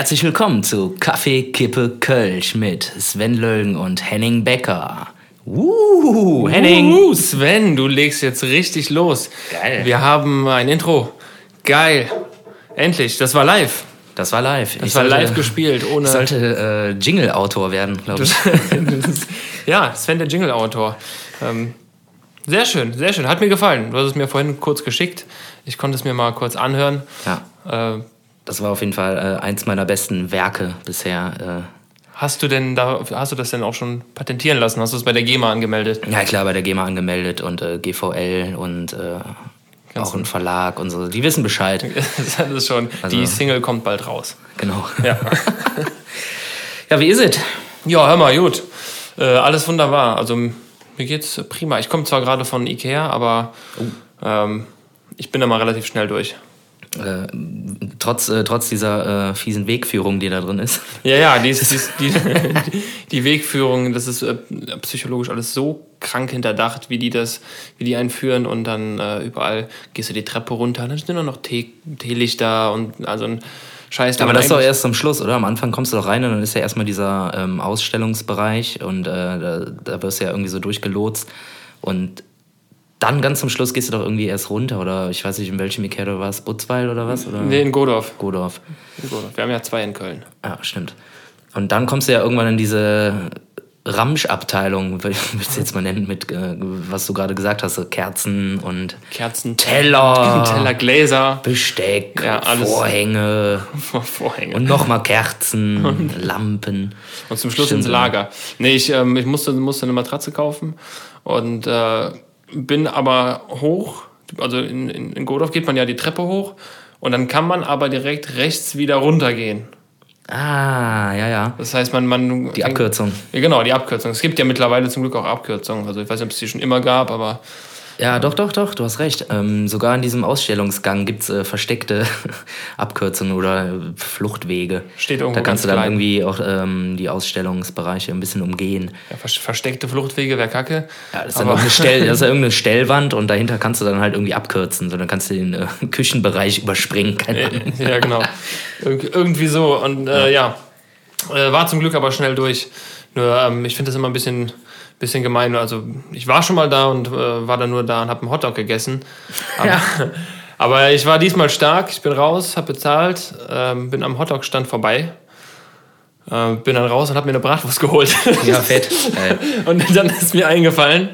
Herzlich willkommen zu Kaffee, Kippe, Kölsch mit Sven Lölgen und Henning Becker. Uh, Henning. Uh, Sven, du legst jetzt richtig los. Geil. Wir haben ein Intro. Geil. Endlich, das war live. Das war live. Das war live gespielt, ohne. Ich sollte äh, Jingle-Autor werden, glaube ich. ja, Sven, der Jingle-Autor. Ähm, sehr schön, sehr schön. Hat mir gefallen. Du hast es mir vorhin kurz geschickt. Ich konnte es mir mal kurz anhören. Ja. Äh, Das war auf jeden Fall äh, eins meiner besten Werke bisher. hast du denn da, hast du das denn auch schon patentieren lassen? Hast du es bei der GEMA angemeldet? Äh, ja, klar, bei der GEMA angemeldet und äh, GVL und äh, auch ein Verlag und so. Die wissen Bescheid. Das ist schon. Also- Die Single kommt bald raus. Genau. Ja. Ja, wie ist es? Ja, hör mal, gut. Äh, alles wunderbar. Also mir geht's prima. Ich komme zwar gerade von Ikea, aber ähm, ich bin da mal relativ schnell durch. Äh, trotz, äh, trotz dieser äh, fiesen Wegführung, die da drin ist. Ja, ja, die, ist, die, ist, die, die Wegführung, das ist äh, psychologisch alles so krank hinterdacht, wie die das, wie die einführen und dann äh, überall gehst du die Treppe runter, dann sind nur noch Tee, Teelichter und also ein Scheiß. Aber das ist doch erst am Schluss, oder? Am Anfang kommst du doch rein und dann ist ja erstmal dieser ähm, Ausstellungsbereich und äh, da, da wirst du ja irgendwie so durchgelotst. Und dann ganz zum Schluss gehst du doch irgendwie erst runter oder ich weiß nicht, in welchem Ikea du warst, Butzweil oder was? Oder? Nee, in Godorf. Godorf. in Godorf. Wir haben ja zwei in Köln. Ja, stimmt. Und dann kommst du ja irgendwann in diese Ramsch-Abteilung, will ich es jetzt mal nennen, mit, äh, was du gerade gesagt hast, so Kerzen und Kerzen, Teller. Teller, Gläser, Besteck, Ja, alles. Vorhänge Vorhänge. und nochmal Kerzen, Lampen. Und zum Schluss Stimmt, ins Lager. Nee, ich, ähm, ich musste, musste eine Matratze kaufen und äh, bin aber hoch. Also in, in, in Godorf geht man ja die Treppe hoch und dann kann man aber direkt rechts wieder runtergehen. Ah, ja, ja. Das heißt, man. man Die Abkürzung. Ja, genau, die Abkürzung. Es gibt ja mittlerweile zum Glück auch Abkürzungen. Also ich weiß nicht, ob es die schon immer gab, aber Ja, doch, doch, doch, du hast recht. Ähm, sogar in diesem Ausstellungsgang gibt es äh, versteckte Abkürzungen oder äh, Fluchtwege. Steht irgendwo Da kannst du dann klein. irgendwie auch ähm, die Ausstellungsbereiche ein bisschen umgehen. ja, vers- versteckte Fluchtwege wäre kacke. Ja, das ist, dann Stell, das ist ja irgendeine Stellwand und dahinter kannst du dann halt irgendwie abkürzen. So, dann kannst du den äh, Küchenbereich überspringen. Keine Ahnung. ja, genau. Ir irgendwie so. Und äh, ja, äh, war zum Glück aber schnell durch. Nur ähm, ich finde das immer ein bisschen, bisschen gemein. Also ich war schon mal da und äh, war dann nur da und habe einen Hotdog gegessen. Aber, Ja. aber ich war diesmal stark. Ich bin raus, habe bezahlt, ähm, bin am Hotdog-Stand vorbei. Äh, bin dann raus und habe mir eine Bratwurst geholt. Ja, fett. Und dann ist mir eingefallen,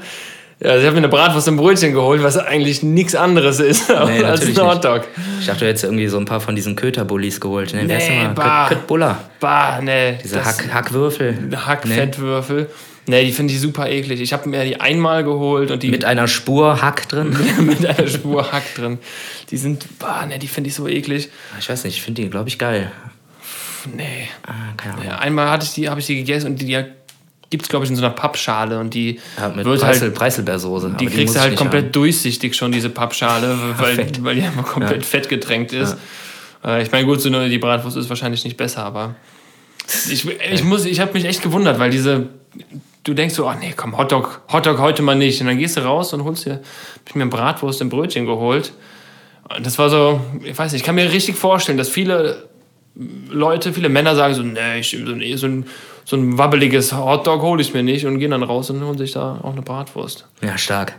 ja, also ich habe mir eine Bratwurst im Brötchen geholt, was eigentlich nichts anderes ist als ein Hotdog. Ich dachte, du hättest irgendwie so ein paar von diesen Köterbullis geholt. Nee, Nee, denn mal? bah. Köt, Köttbullar. Bah, nee. Diese Hack, Hackwürfel. Hackfettwürfel. Nee, die finde ich super eklig. Ich habe mir die einmal geholt und die Mit einer Spur Hack drin. mit einer Spur Hack drin. Die sind, bah, nee, die finde ich so eklig. Ich weiß nicht, ich finde die, glaube ich, geil. Nee. Ah, keine Ahnung. Ja, einmal hatte ich die, habe ich die gegessen und die, die gibt es, glaube ich, in so einer Pappschale und die Ja, mit wird Preißel, halt, Preiselbeersoße. die muss kriegst du halt komplett haben. durchsichtig schon, diese Pappschale, weil, Fett. weil die einfach komplett fett getränkt ist. Äh, Ich meine, gut, so eine, die Bratwurst ist wahrscheinlich nicht besser, aber ich, ich, muss, ich habe mich echt gewundert, weil diese, du denkst so, oh nee, komm, Hotdog, Hotdog heute mal nicht. Und dann gehst du raus und holst dir, hab ich mir ein Bratwurst im Brötchen geholt. Und das war so, ich weiß nicht, ich kann mir richtig vorstellen, dass viele Leute, viele Männer sagen so, nee, ich, so, ein, so, ein, so ein wabbeliges Hotdog hole ich mir nicht und gehen dann raus und holen sich da auch eine Bratwurst. Ja, stark.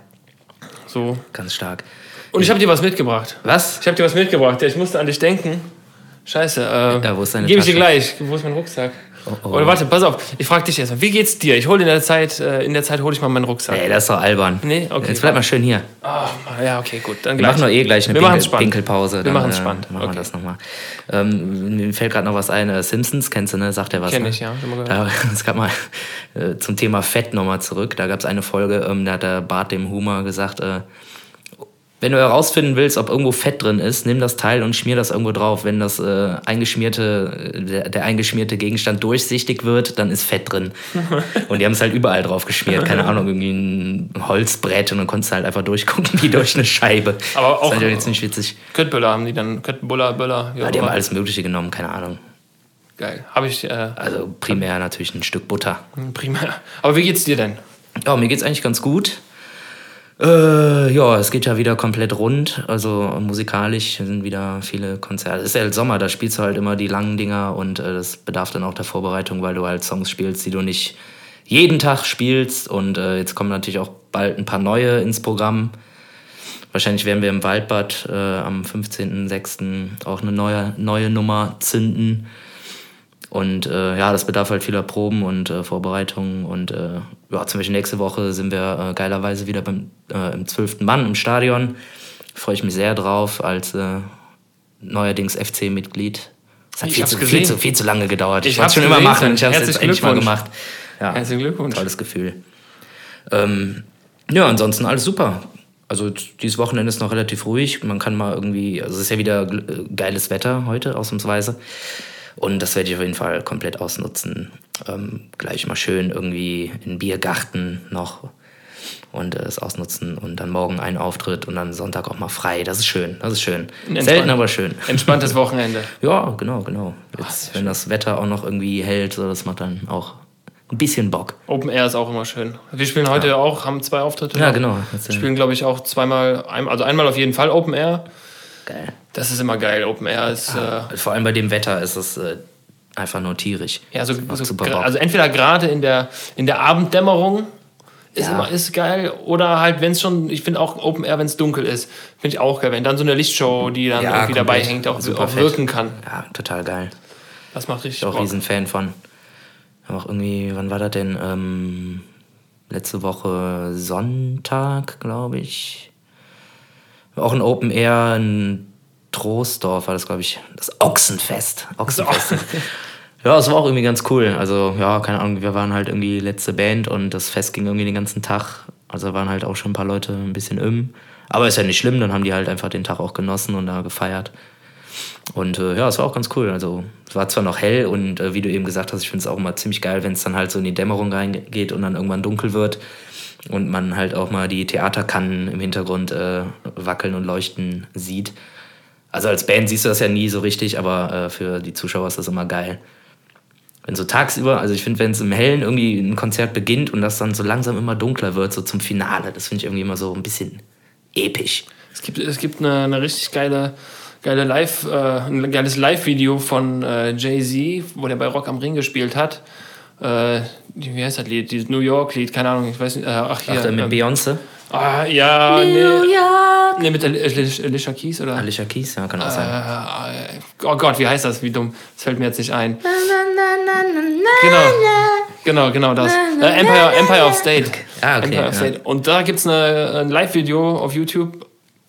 So. Ganz stark. Und ich habe dir was mitgebracht. Was? Ich habe dir was mitgebracht. Ja, ich musste an dich denken. Scheiße. Äh, Ja, wo ist deine Gebe ich dir gleich. Wo ist mein Rucksack? Oh. Oder warte, pass auf. Ich frage dich erstmal. Wie geht's dir? Ich hole in der Zeit, äh, in der Zeit hole ich mal meinen Rucksack. Ey, das ist doch albern. Nee, okay. Jetzt bleib mal schön hier. Ah, ja, okay, gut. Dann Wir gleich. machen doch eh gleich eine Wir Pinkel. Pinkelpause. Wir machen's äh, spannend. Machen Okay. wir das nochmal. Ähm, mir fällt gerade noch was ein. Äh, Simpsons, kennst du, ne? Sagt er was? Kenn ne? ich, ja. Da, es gab mal äh, zum Thema Fett nochmal zurück. Da gab es eine Folge, ähm, da hat der Bart dem Humor gesagt, äh, wenn du herausfinden willst, ob irgendwo Fett drin ist, nimm das Teil und schmier das irgendwo drauf. Wenn das äh, eingeschmierte, der, der eingeschmierte Gegenstand durchsichtig wird, dann ist Fett drin. Und die haben es halt überall drauf geschmiert. Keine Ahnung, irgendwie ein Holzbrett und dann konntest du halt einfach durchgucken wie durch eine Scheibe. Aber das auch- ist halt jetzt nicht witzig. Köttböller haben die dann. Köttböller, Böller. Ja, die haben alles Mögliche genommen, keine Ahnung. Geil. Habe ich äh, Also primär natürlich ein Stück Butter. prima. Aber wie geht's dir denn? Ja, mir geht's eigentlich ganz gut. Äh, ja, es geht ja wieder komplett rund. Also musikalisch sind wieder viele Konzerte. Es ist ja halt Sommer, da spielst du halt immer die langen Dinger und äh, das bedarf dann auch der Vorbereitung, weil du halt Songs spielst, die du nicht jeden Tag spielst. Und äh, jetzt kommen natürlich auch bald ein paar neue ins Programm. Wahrscheinlich werden wir im Waldbad äh, am 15.06. auch eine neue, neue Nummer zünden. Und äh, ja, das bedarf halt vieler Proben und äh, Vorbereitungen. Und äh, ja, zum Beispiel nächste Woche sind wir äh, geilerweise wieder beim, äh, im 12. Mann im Stadion. Freue ich mich sehr drauf als äh, neuerdings FC-Mitglied. Es hat viel zu, viel, zu, viel zu lange gedauert. Ich, ich wollte es schon immer machen. Ich habe es jetzt endlich mal gemacht. Ja, Herzlichen Glückwunsch. Tolles Gefühl. Ähm, ja, ansonsten alles super. Also dieses Wochenende ist noch relativ ruhig. Man kann mal irgendwie, also es ist ja wieder geiles Wetter heute, ausnahmsweise. Und das werde ich auf jeden Fall komplett ausnutzen. Ähm, gleich mal schön irgendwie in Biergarten noch und äh, es ausnutzen und dann morgen einen Auftritt und dann Sonntag auch mal frei. Das ist schön, das ist schön. Selten, aber schön. Entspanntes Wochenende. ja, genau, genau. Jetzt, Ach, wenn das Wetter auch noch irgendwie hält, so, das macht dann auch ein bisschen Bock. Open Air ist auch immer schön. Wir spielen heute ja. auch, haben zwei Auftritte. Ja, genau. Wir spielen, glaube ich, auch zweimal, also einmal auf jeden Fall Open Air. Geil. Das ist immer geil. Open Air ist. Ja, äh, vor allem bei dem Wetter ist es äh, einfach nur tierisch. Ja, so, so also entweder gerade in der, in der Abenddämmerung ist ja. immer ist geil oder halt wenn es schon ich finde auch Open Air wenn es dunkel ist finde ich auch geil wenn dann so eine Lichtshow die dann ja, irgendwie dabei hängt auch, auch wirken kann ja total geil das macht richtig ich bin auch riesen Fan von auch irgendwie wann war das denn ähm, letzte Woche Sonntag glaube ich auch ein Open Air in Troisdorf war das, glaube ich, das Ochsenfest. Ochsenfest. ja, es war auch irgendwie ganz cool. Also, ja, keine Ahnung, wir waren halt irgendwie letzte Band und das Fest ging irgendwie den ganzen Tag. Also waren halt auch schon ein paar Leute ein bisschen im. Aber ist ja nicht schlimm, dann haben die halt einfach den Tag auch genossen und da gefeiert. Und äh, ja, es war auch ganz cool. Also es war zwar noch hell und äh, wie du eben gesagt hast, ich finde es auch immer ziemlich geil, wenn es dann halt so in die Dämmerung reingeht und dann irgendwann dunkel wird und man halt auch mal die Theaterkannen im Hintergrund äh, wackeln und leuchten sieht. Also als Band siehst du das ja nie so richtig, aber äh, für die Zuschauer ist das immer geil. Wenn so tagsüber, also ich finde, wenn es im Hellen irgendwie ein Konzert beginnt und das dann so langsam immer dunkler wird, so zum Finale, das finde ich irgendwie immer so ein bisschen episch. Es gibt, es gibt eine, eine richtig geile, geile Live, äh, ein geiles Live-Video von äh, Jay-Z, wo der bei Rock am Ring gespielt hat äh, wie heißt das Lied? Dieses New York-Lied, keine Ahnung, ich weiß nicht. Äh, ach, hier. Ach, mit ähm, Beyoncé? Ah, ja, New nee. York. Nee, mit Alicia Keys, oder? Alicia Keys, ja, kann auch sein. Äh, oh Gott, wie heißt das? Wie dumm. Das fällt mir jetzt nicht ein. Genau. Genau, genau das. Äh, Empire, Empire of State. Ah, okay. Empire of State. Und da gibt es ein Live-Video auf YouTube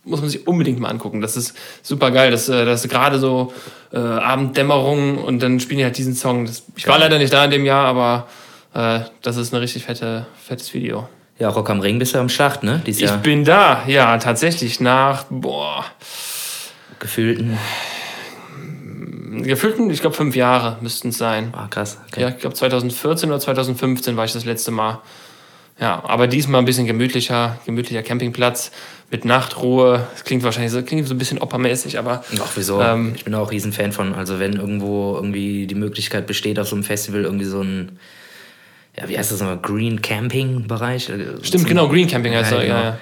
muss man sich unbedingt mal angucken. Das ist super geil. Das, äh, das ist gerade so äh, Abenddämmerung und dann spielen die halt diesen Song. Das, ich war leider nicht da in dem Jahr, aber äh, das ist ein richtig fette, fettes Video. Ja, Rock am Ring bist du am Schacht, ne? Dieses ich Jahr. bin da, ja, tatsächlich nach, boah. Gefühlten. Gefühlten, ich glaube, fünf Jahre müssten es sein. Ah, krass. Okay. Ja, ich glaube, 2014 oder 2015 war ich das letzte Mal. Ja, aber diesmal ein bisschen gemütlicher, gemütlicher Campingplatz mit Nachtruhe. Das klingt wahrscheinlich so, klingt so ein bisschen oppermäßig, aber. Ach, wieso? Ähm, ich bin auch riesen Fan von. Also, wenn irgendwo irgendwie die Möglichkeit besteht, auf so einem Festival irgendwie so ein. Ja, wie heißt das nochmal? Green Camping Bereich? Äh, Stimmt, so genau, Green Camping heißt ja, genau. ja, ja.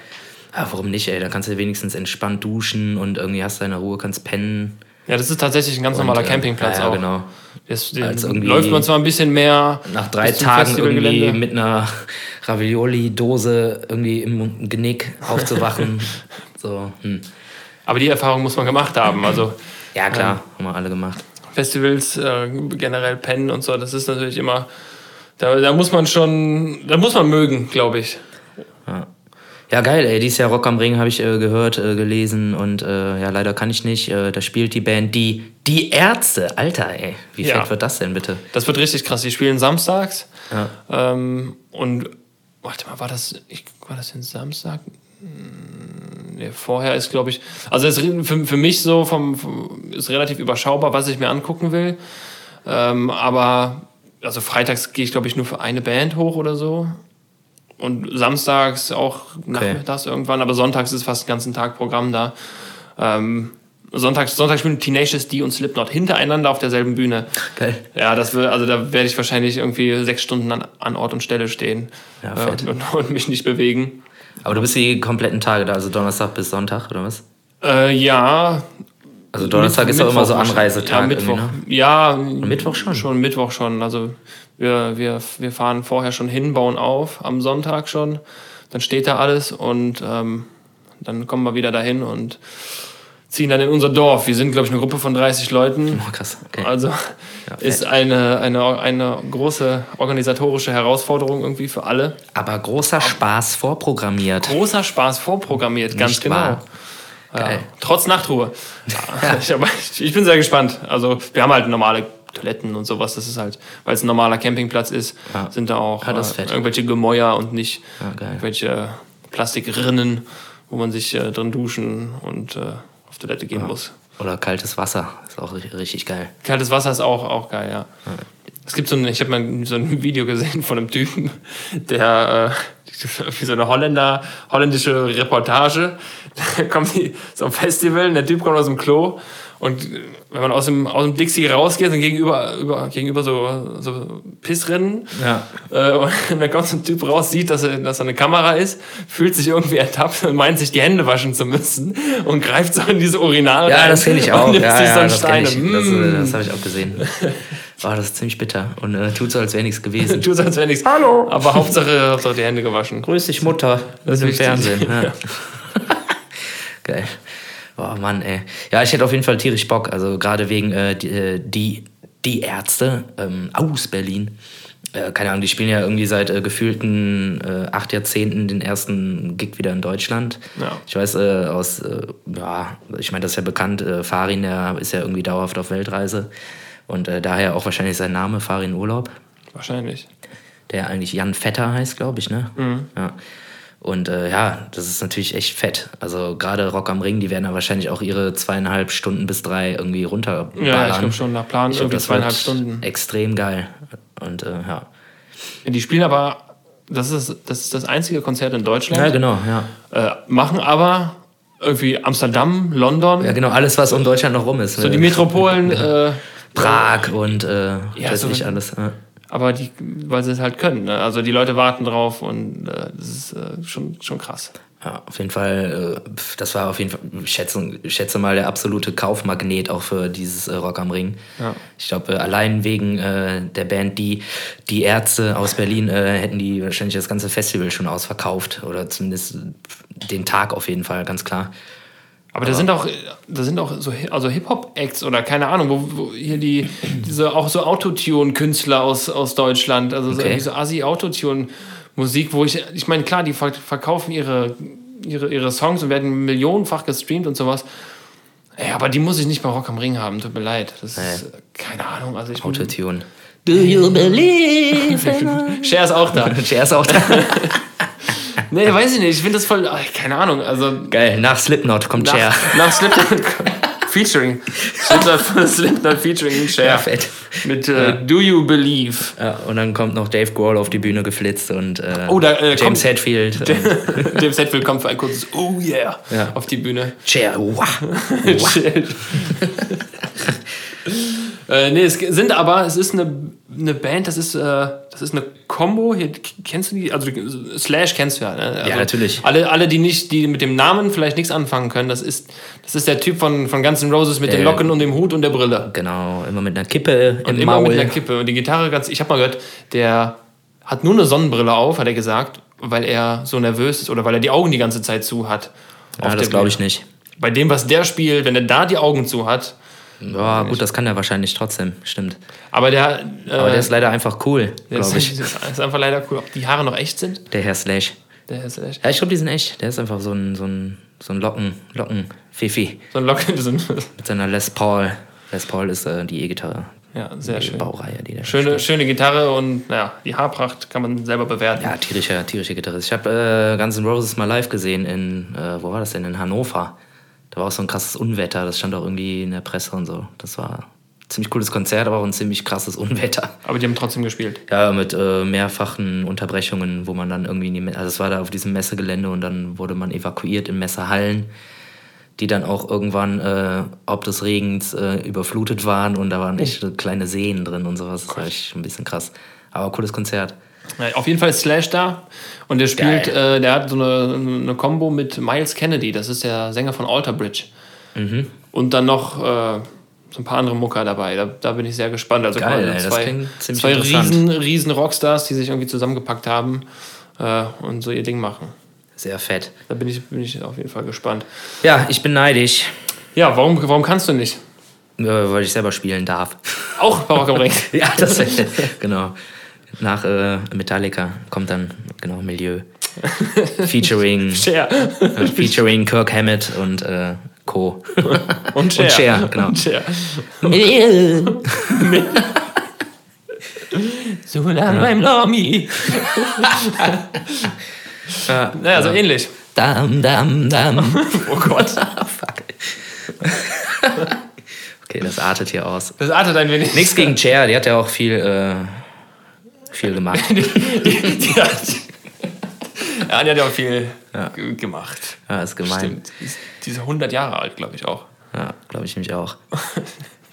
ja, warum nicht, ey? Da kannst du wenigstens entspannt duschen und irgendwie hast deine Ruhe, kannst pennen. Ja, das ist tatsächlich ein ganz normaler und, äh, Campingplatz ja, auch. genau. Das, läuft man zwar ein bisschen mehr. Nach drei Tagen irgendwie mit einer Ravioli-Dose irgendwie im Genick aufzuwachen. so, hm. Aber die Erfahrung muss man gemacht haben. Also, ja, klar, ähm, haben wir alle gemacht. Festivals, äh, generell pennen und so, das ist natürlich immer. Da, da muss man schon. Da muss man mögen, glaube ich. Ja. Ja, geil, ey. Dieses Jahr Rock am Ring habe ich äh, gehört, äh, gelesen und äh, ja, leider kann ich nicht. Äh, da spielt die Band die, die Ärzte. Alter, ey. Wie ja. fett wird das denn bitte? Das wird richtig krass. Die spielen samstags. Ja. Ähm, und warte mal, war das, ich, war das denn Samstag? Hm, nee, vorher ist, glaube ich, also ist für, für mich so vom, vom, ist relativ überschaubar, was ich mir angucken will. Ähm, aber also freitags gehe ich, glaube ich, nur für eine Band hoch oder so und samstags auch okay. nachmittags irgendwann, aber sonntags ist fast den ganzen Tag Programm da. Ähm, Sonntags, Sonntags spielen Tenacious D und Slipknot hintereinander auf derselben Bühne. Geil. Ja, das will, also da werde ich wahrscheinlich irgendwie sechs Stunden an, an Ort und Stelle stehen ja. Äh, und, und, mich nicht bewegen. Aber du bist die kompletten Tage da, also Donnerstag bis Sonntag, oder was? Äh, ja. Also Donnerstag ist doch immer so Anreisetag. Ja, Mittwoch. ne? Ja, Mittwoch schon? Schon Mittwoch schon. Also wir, wir, wir fahren vorher schon hin, bauen auf, am Sonntag schon. Dann steht da alles und ähm, dann kommen wir wieder dahin und ziehen dann in unser Dorf. Wir sind, glaube ich, eine Gruppe von 30 Leuten. Oh, krass. Okay. Also ist eine, eine, eine große organisatorische Herausforderung irgendwie für alle. Aber großer Spaß vorprogrammiert. Großer Spaß vorprogrammiert, ganz Nicht genau. wahr? Geil. trotz Nachtruhe. ich, ich, bin sehr gespannt. Also wir haben halt normale Toiletten und sowas. Das ist halt, weil es ein normaler Campingplatz ist, Ja. sind da auch Ja, ist äh, irgendwelche Gemäuer und nicht Ja, geil. irgendwelche Plastikrinnen, wo man sich äh, drin duschen und äh, auf Toilette gehen muss. Oder kaltes Wasser. Ist auch ri- richtig geil. Kaltes Wasser ist auch, auch geil, ja. Es gibt so ein, ich habe mal so ein Video gesehen von einem Typen, der äh, wie so eine Holländer, holländische Reportage. Da kommt die, so ein Festival, und der Typ kommt aus dem Klo und äh, wenn man aus dem, aus dem Dixie rausgeht, sind gegenüber, über, gegenüber so, so Pissrinnen. Ja. Äh, und dann kommt so ein Typ raus, sieht, dass er, dass er eine Kamera ist, fühlt sich irgendwie ertappt und meint, sich die Hände waschen zu müssen und greift so in diese Urinal Ja, rein das kenne ich und auch. nimmt Ja, sich so ja, einen das Stein. Das, Mm. äh, das habe ich auch gesehen. Oh, das ist ziemlich bitter. Und äh, tut so, als wäre nichts gewesen. Tut so, als wäre nichts. Hallo! Aber Hauptsache, Hauptsache die Hände gewaschen. Grüß dich, Mutter. Das ist im wichtig. Fernsehen. Ja. Geil. Oh Mann, ey. Ja, ich hätte auf jeden Fall tierisch Bock. Also gerade wegen äh, die, äh, die, die Ärzte ähm, aus Berlin. Äh, keine Ahnung, die spielen ja irgendwie seit äh, gefühlten äh, acht Jahrzehnten den ersten Gig wieder in Deutschland. Ja. Ich weiß äh, aus, äh, ja, ich meine, das ist ja bekannt, äh, Farin, der ist ja irgendwie dauerhaft auf Weltreise. Und äh, daher auch wahrscheinlich sein Name, Farin Urlaub Wahrscheinlich. der eigentlich Jan Vetter heißt, glaube ich, ne? Ja. Und äh, ja, das ist natürlich echt fett. Also gerade Rock am Ring, die werden ja wahrscheinlich auch ihre zweieinhalb Stunden bis drei irgendwie runterballern. Ja, ich glaube schon nach Plan Ich irgendwie das zweieinhalb Stunden. Extrem geil. Und äh, ja. Die spielen aber, das ist, das ist das einzige Konzert in Deutschland. Ja, genau, ja. Äh, machen aber irgendwie Amsterdam, London, Ja, genau, alles, was um Deutschland noch rum ist. so die Metropolen, äh, Prag und äh, Ja, weiß so- nicht alles. Ja. aber die, weil sie es halt können. Ne? Also die Leute warten drauf und äh, das ist äh, schon, schon krass. Ja, auf jeden Fall, äh, das war auf jeden Fall, ich schätze, ich schätze mal, der absolute Kaufmagnet auch für dieses äh, Rock am Ring. Ja. Ich glaube, äh, allein wegen äh, der Band, die, die Ärzte aus Berlin, äh, hätten die wahrscheinlich das ganze Festival schon ausverkauft. Oder zumindest den Tag auf jeden Fall, ganz klar. Aber da sind auch, da sind auch so also Hip-Hop-Acts oder keine Ahnung, wo, wo hier die, diese auch so Autotune-Künstler aus, aus Deutschland, also so, Okay. irgendwie so Assi-Autotune-Musik, wo ich, ich meine, klar, die ver- verkaufen ihre, ihre, ihre Songs und werden millionenfach gestreamt und sowas. Ey, aber die muss ich nicht bei Rock am Ring haben, tut mir leid. Das ist, äh, keine Ahnung, also ich Autotune. Do you believe? Cher ist auch da. Cher ist auch da. Nee, weiß ich nicht, ich finde das voll, ach, keine Ahnung, also Geil, nach Slipknot kommt Cher. nach, nach Slipknot Featuring. Slipknot, Slipknot Featuring Cher. Ja, fett. Mit äh, Do You Believe? Ja, und dann kommt noch Dave Grohl auf die Bühne geflitzt und äh, Oh, da, äh, James kommt- Hetfield. Dem Set willkommen für ein kurzes Oh yeah Ja. auf die Bühne. Cher, wow. äh, nee, es sind aber, es ist eine, eine Band, das ist, äh, das ist eine Combo. Hier, kennst du die? Also Slash kennst du ja, ne? Also, natürlich. Alle, alle, die nicht, die mit dem Namen vielleicht nichts anfangen können, das ist, das ist der Typ von, von Guns N' Roses mit den Der- Locken und dem Hut und der Brille. Genau, immer mit einer Kippe Und im immer Maul. mit einer Kippe. Und die Gitarre ganz, ich habe mal gehört, der hat nur eine Sonnenbrille auf, hat er gesagt, weil er so nervös ist oder weil er die Augen die ganze Zeit zu hat. ja, das glaube ich nicht. Bei dem, was der spielt, wenn er da die Augen zu hat, Ja, gut, das kann er wahrscheinlich trotzdem, stimmt. aber der, äh, Aber der ist leider einfach cool, ist, glaube ich. ist einfach leider cool. Ob die Haare noch echt sind? Der Herr Slash. Der ist echt. Ja, ich glaube, die sind echt. Der ist einfach so ein, so ein, so ein Locken, Locken-Fifi So ein Locken, ein, mit seiner Les Paul. Les Paul ist äh, die E-Gitarre. ja, sehr Die schön. Baureihe, die Schöne, schöne Gitarre und naja, die Haarpracht kann man selber bewerten. Ja, tierischer, tierischer Gitarrist. Ich habe äh, Guns N' Roses mal live gesehen in, äh, wo war das denn? In Hannover. Da war auch so ein krasses Unwetter. Das stand auch irgendwie in der Presse und so. Das war ein ziemlich cooles Konzert, aber auch ein ziemlich krasses Unwetter. Aber die haben trotzdem gespielt. Ja, mit äh, mehrfachen Unterbrechungen, wo man dann irgendwie in die, also es war da auf diesem Messegelände und dann wurde man evakuiert in Messehallen, die dann auch irgendwann äh, ob des Regens äh, überflutet waren und da waren echt so kleine Seen drin und sowas. Das war echt ein bisschen krass. Aber cooles Konzert. Auf jeden Fall ist Slash da. Und der spielt, äh, der hat so eine, eine Combo mit Miles Kennedy, das ist der Sänger von Alter Bridge. Mhm. Und dann noch äh, so ein paar andere Mucker dabei. Da, da bin ich sehr gespannt. Also Geil, quasi ey, zwei, zwei riesen, riesen Rockstars, die sich irgendwie zusammengepackt haben äh, und so ihr Ding machen. Sehr fett. Da bin ich, bin ich auf jeden Fall gespannt. Ja, ich bin neidisch, Ja, warum, warum kannst du nicht? äh, weil ich selber spielen darf. Auch am Ring. ja, das genau. Nach äh, Metallica kommt dann genau Milieu. Featuring, Cher. äh, featuring Kirk Hammett und äh, Co. Und Cher. Und Cher, genau. Und Cher. so lange beim Lamy. Naja, so ähnlich. Dam, dam, dam. Oh Gott. Fuck. okay, das artet hier aus. Das artet ein wenig. Nichts gegen Cher, die hat ja auch viel, äh, viel gemacht. die, die hat, ja, die hat ja auch viel g- gemacht. Ja, ist gemein. Stimmt. Die ist, die ist 100 Jahre alt, glaube ich auch. Ja, glaube ich nämlich auch.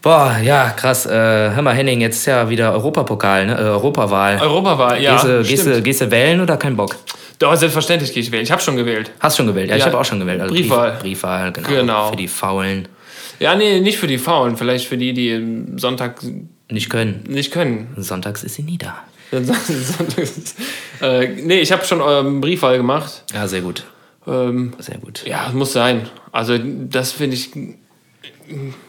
Boah, ja, krass. Äh, hör mal, Henning, jetzt ist ja wieder Europapokal, ne? Äh, Europawahl. Europawahl, ja. gehst, du, gehst, du, gehst du wählen oder kein Bock? Doch, selbstverständlich gehe ich wählen. Ich habe schon gewählt. Hast schon gewählt? Ja, ich Ja, habe auch schon gewählt. Also Briefwahl. Brief, Briefwahl, genau. Genau. Für die Faulen Ja, nee, nicht für die Faulen. Vielleicht für die, die Sonntag nicht können. nicht können. Sonntags ist sie nie da. äh, nee, ich habe schon ähm, Briefwahl gemacht. Ja, sehr gut. Ähm, Sehr gut. ja, muss sein. Also, das finde ich.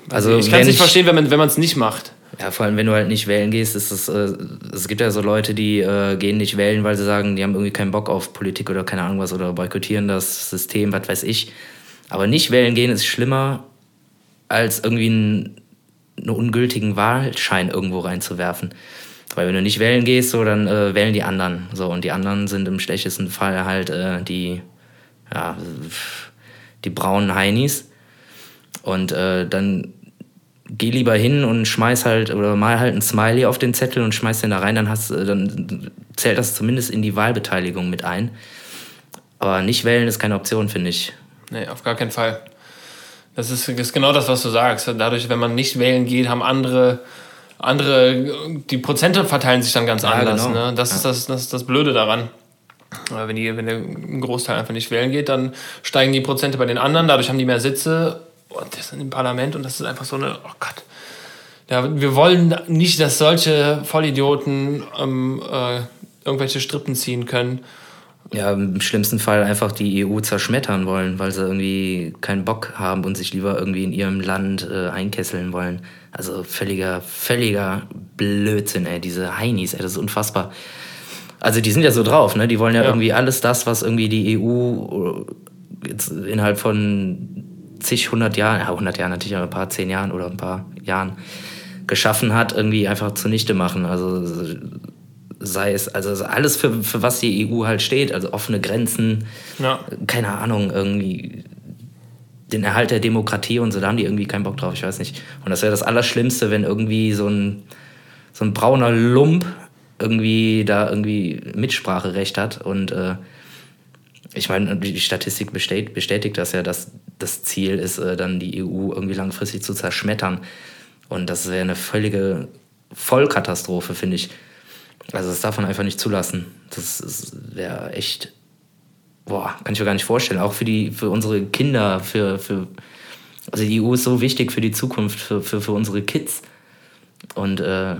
Also, ich kann es nicht ich- verstehen, wenn man wenn es nicht macht. Ja, vor allem, wenn du halt nicht wählen gehst, ist es, äh, es gibt ja so Leute, die äh, gehen nicht wählen, weil sie sagen, die haben irgendwie keinen Bock auf Politik oder keine Ahnung was oder boykottieren das System, was weiß ich. Aber nicht wählen gehen ist schlimmer, als irgendwie einen, einen ungültigen Wahlschein irgendwo reinzuwerfen. Weil wenn du nicht wählen gehst, so, dann äh, wählen die anderen. So, und die anderen sind im schlechtesten Fall halt äh, die, ja, die braunen Heinis. Und äh, dann geh lieber hin und schmeiß halt oder mal halt ein Smiley auf den Zettel und schmeiß den da rein, dann hast äh, dann zählt das zumindest in die Wahlbeteiligung mit ein. Aber nicht wählen ist keine Option, finde ich. Nee, auf gar keinen Fall. Das ist, das ist genau das, was du sagst. Dadurch, wenn man nicht wählen geht, haben andere, andere die Prozente verteilen sich dann ganz Ja, anders. genau. Ne? Das, ist das, das ist das Blöde daran. Wenn, die, wenn der Großteil einfach nicht wählen geht, dann steigen die Prozente bei den anderen. Dadurch haben die mehr Sitze und das sind im Parlament und das ist einfach so eine, oh Gott. Ja, wir wollen nicht, dass solche Vollidioten ähm, äh, irgendwelche Strippen ziehen können. Ja, im schlimmsten Fall einfach die EU zerschmettern wollen, weil sie irgendwie keinen Bock haben und sich lieber irgendwie in ihrem Land äh, einkesseln wollen. Also völliger, völliger Blödsinn, ey. Diese Heinis, ey, das ist unfassbar. Also die sind ja so drauf, ne? Die wollen ja, Ja. irgendwie alles das, was irgendwie die EU äh, jetzt innerhalb von zig, hundert Jahren, ja, hundert Jahren natürlich, aber ein paar, zehn Jahren oder ein paar Jahren geschaffen hat, irgendwie einfach zunichte machen. Also sei es, also alles für, für was die EU halt steht, also offene Grenzen, Ja. keine Ahnung, irgendwie den Erhalt der Demokratie und so, da haben die irgendwie keinen Bock drauf, ich weiß nicht. Und das wäre das Allerschlimmste, wenn irgendwie so ein, so ein brauner Lump irgendwie da irgendwie Mitspracherecht hat und äh, ich meine, die Statistik bestätigt, bestätigt das ja, dass das Ziel ist, äh, dann die EU irgendwie langfristig zu zerschmettern. Und das wäre eine völlige Vollkatastrophe, finde ich. Also das darf man einfach nicht zulassen. Das wäre echt, boah, kann ich mir gar nicht vorstellen. Auch für die, für unsere Kinder, für, für also die EU ist so wichtig für die Zukunft, für, für, für unsere Kids. Und äh,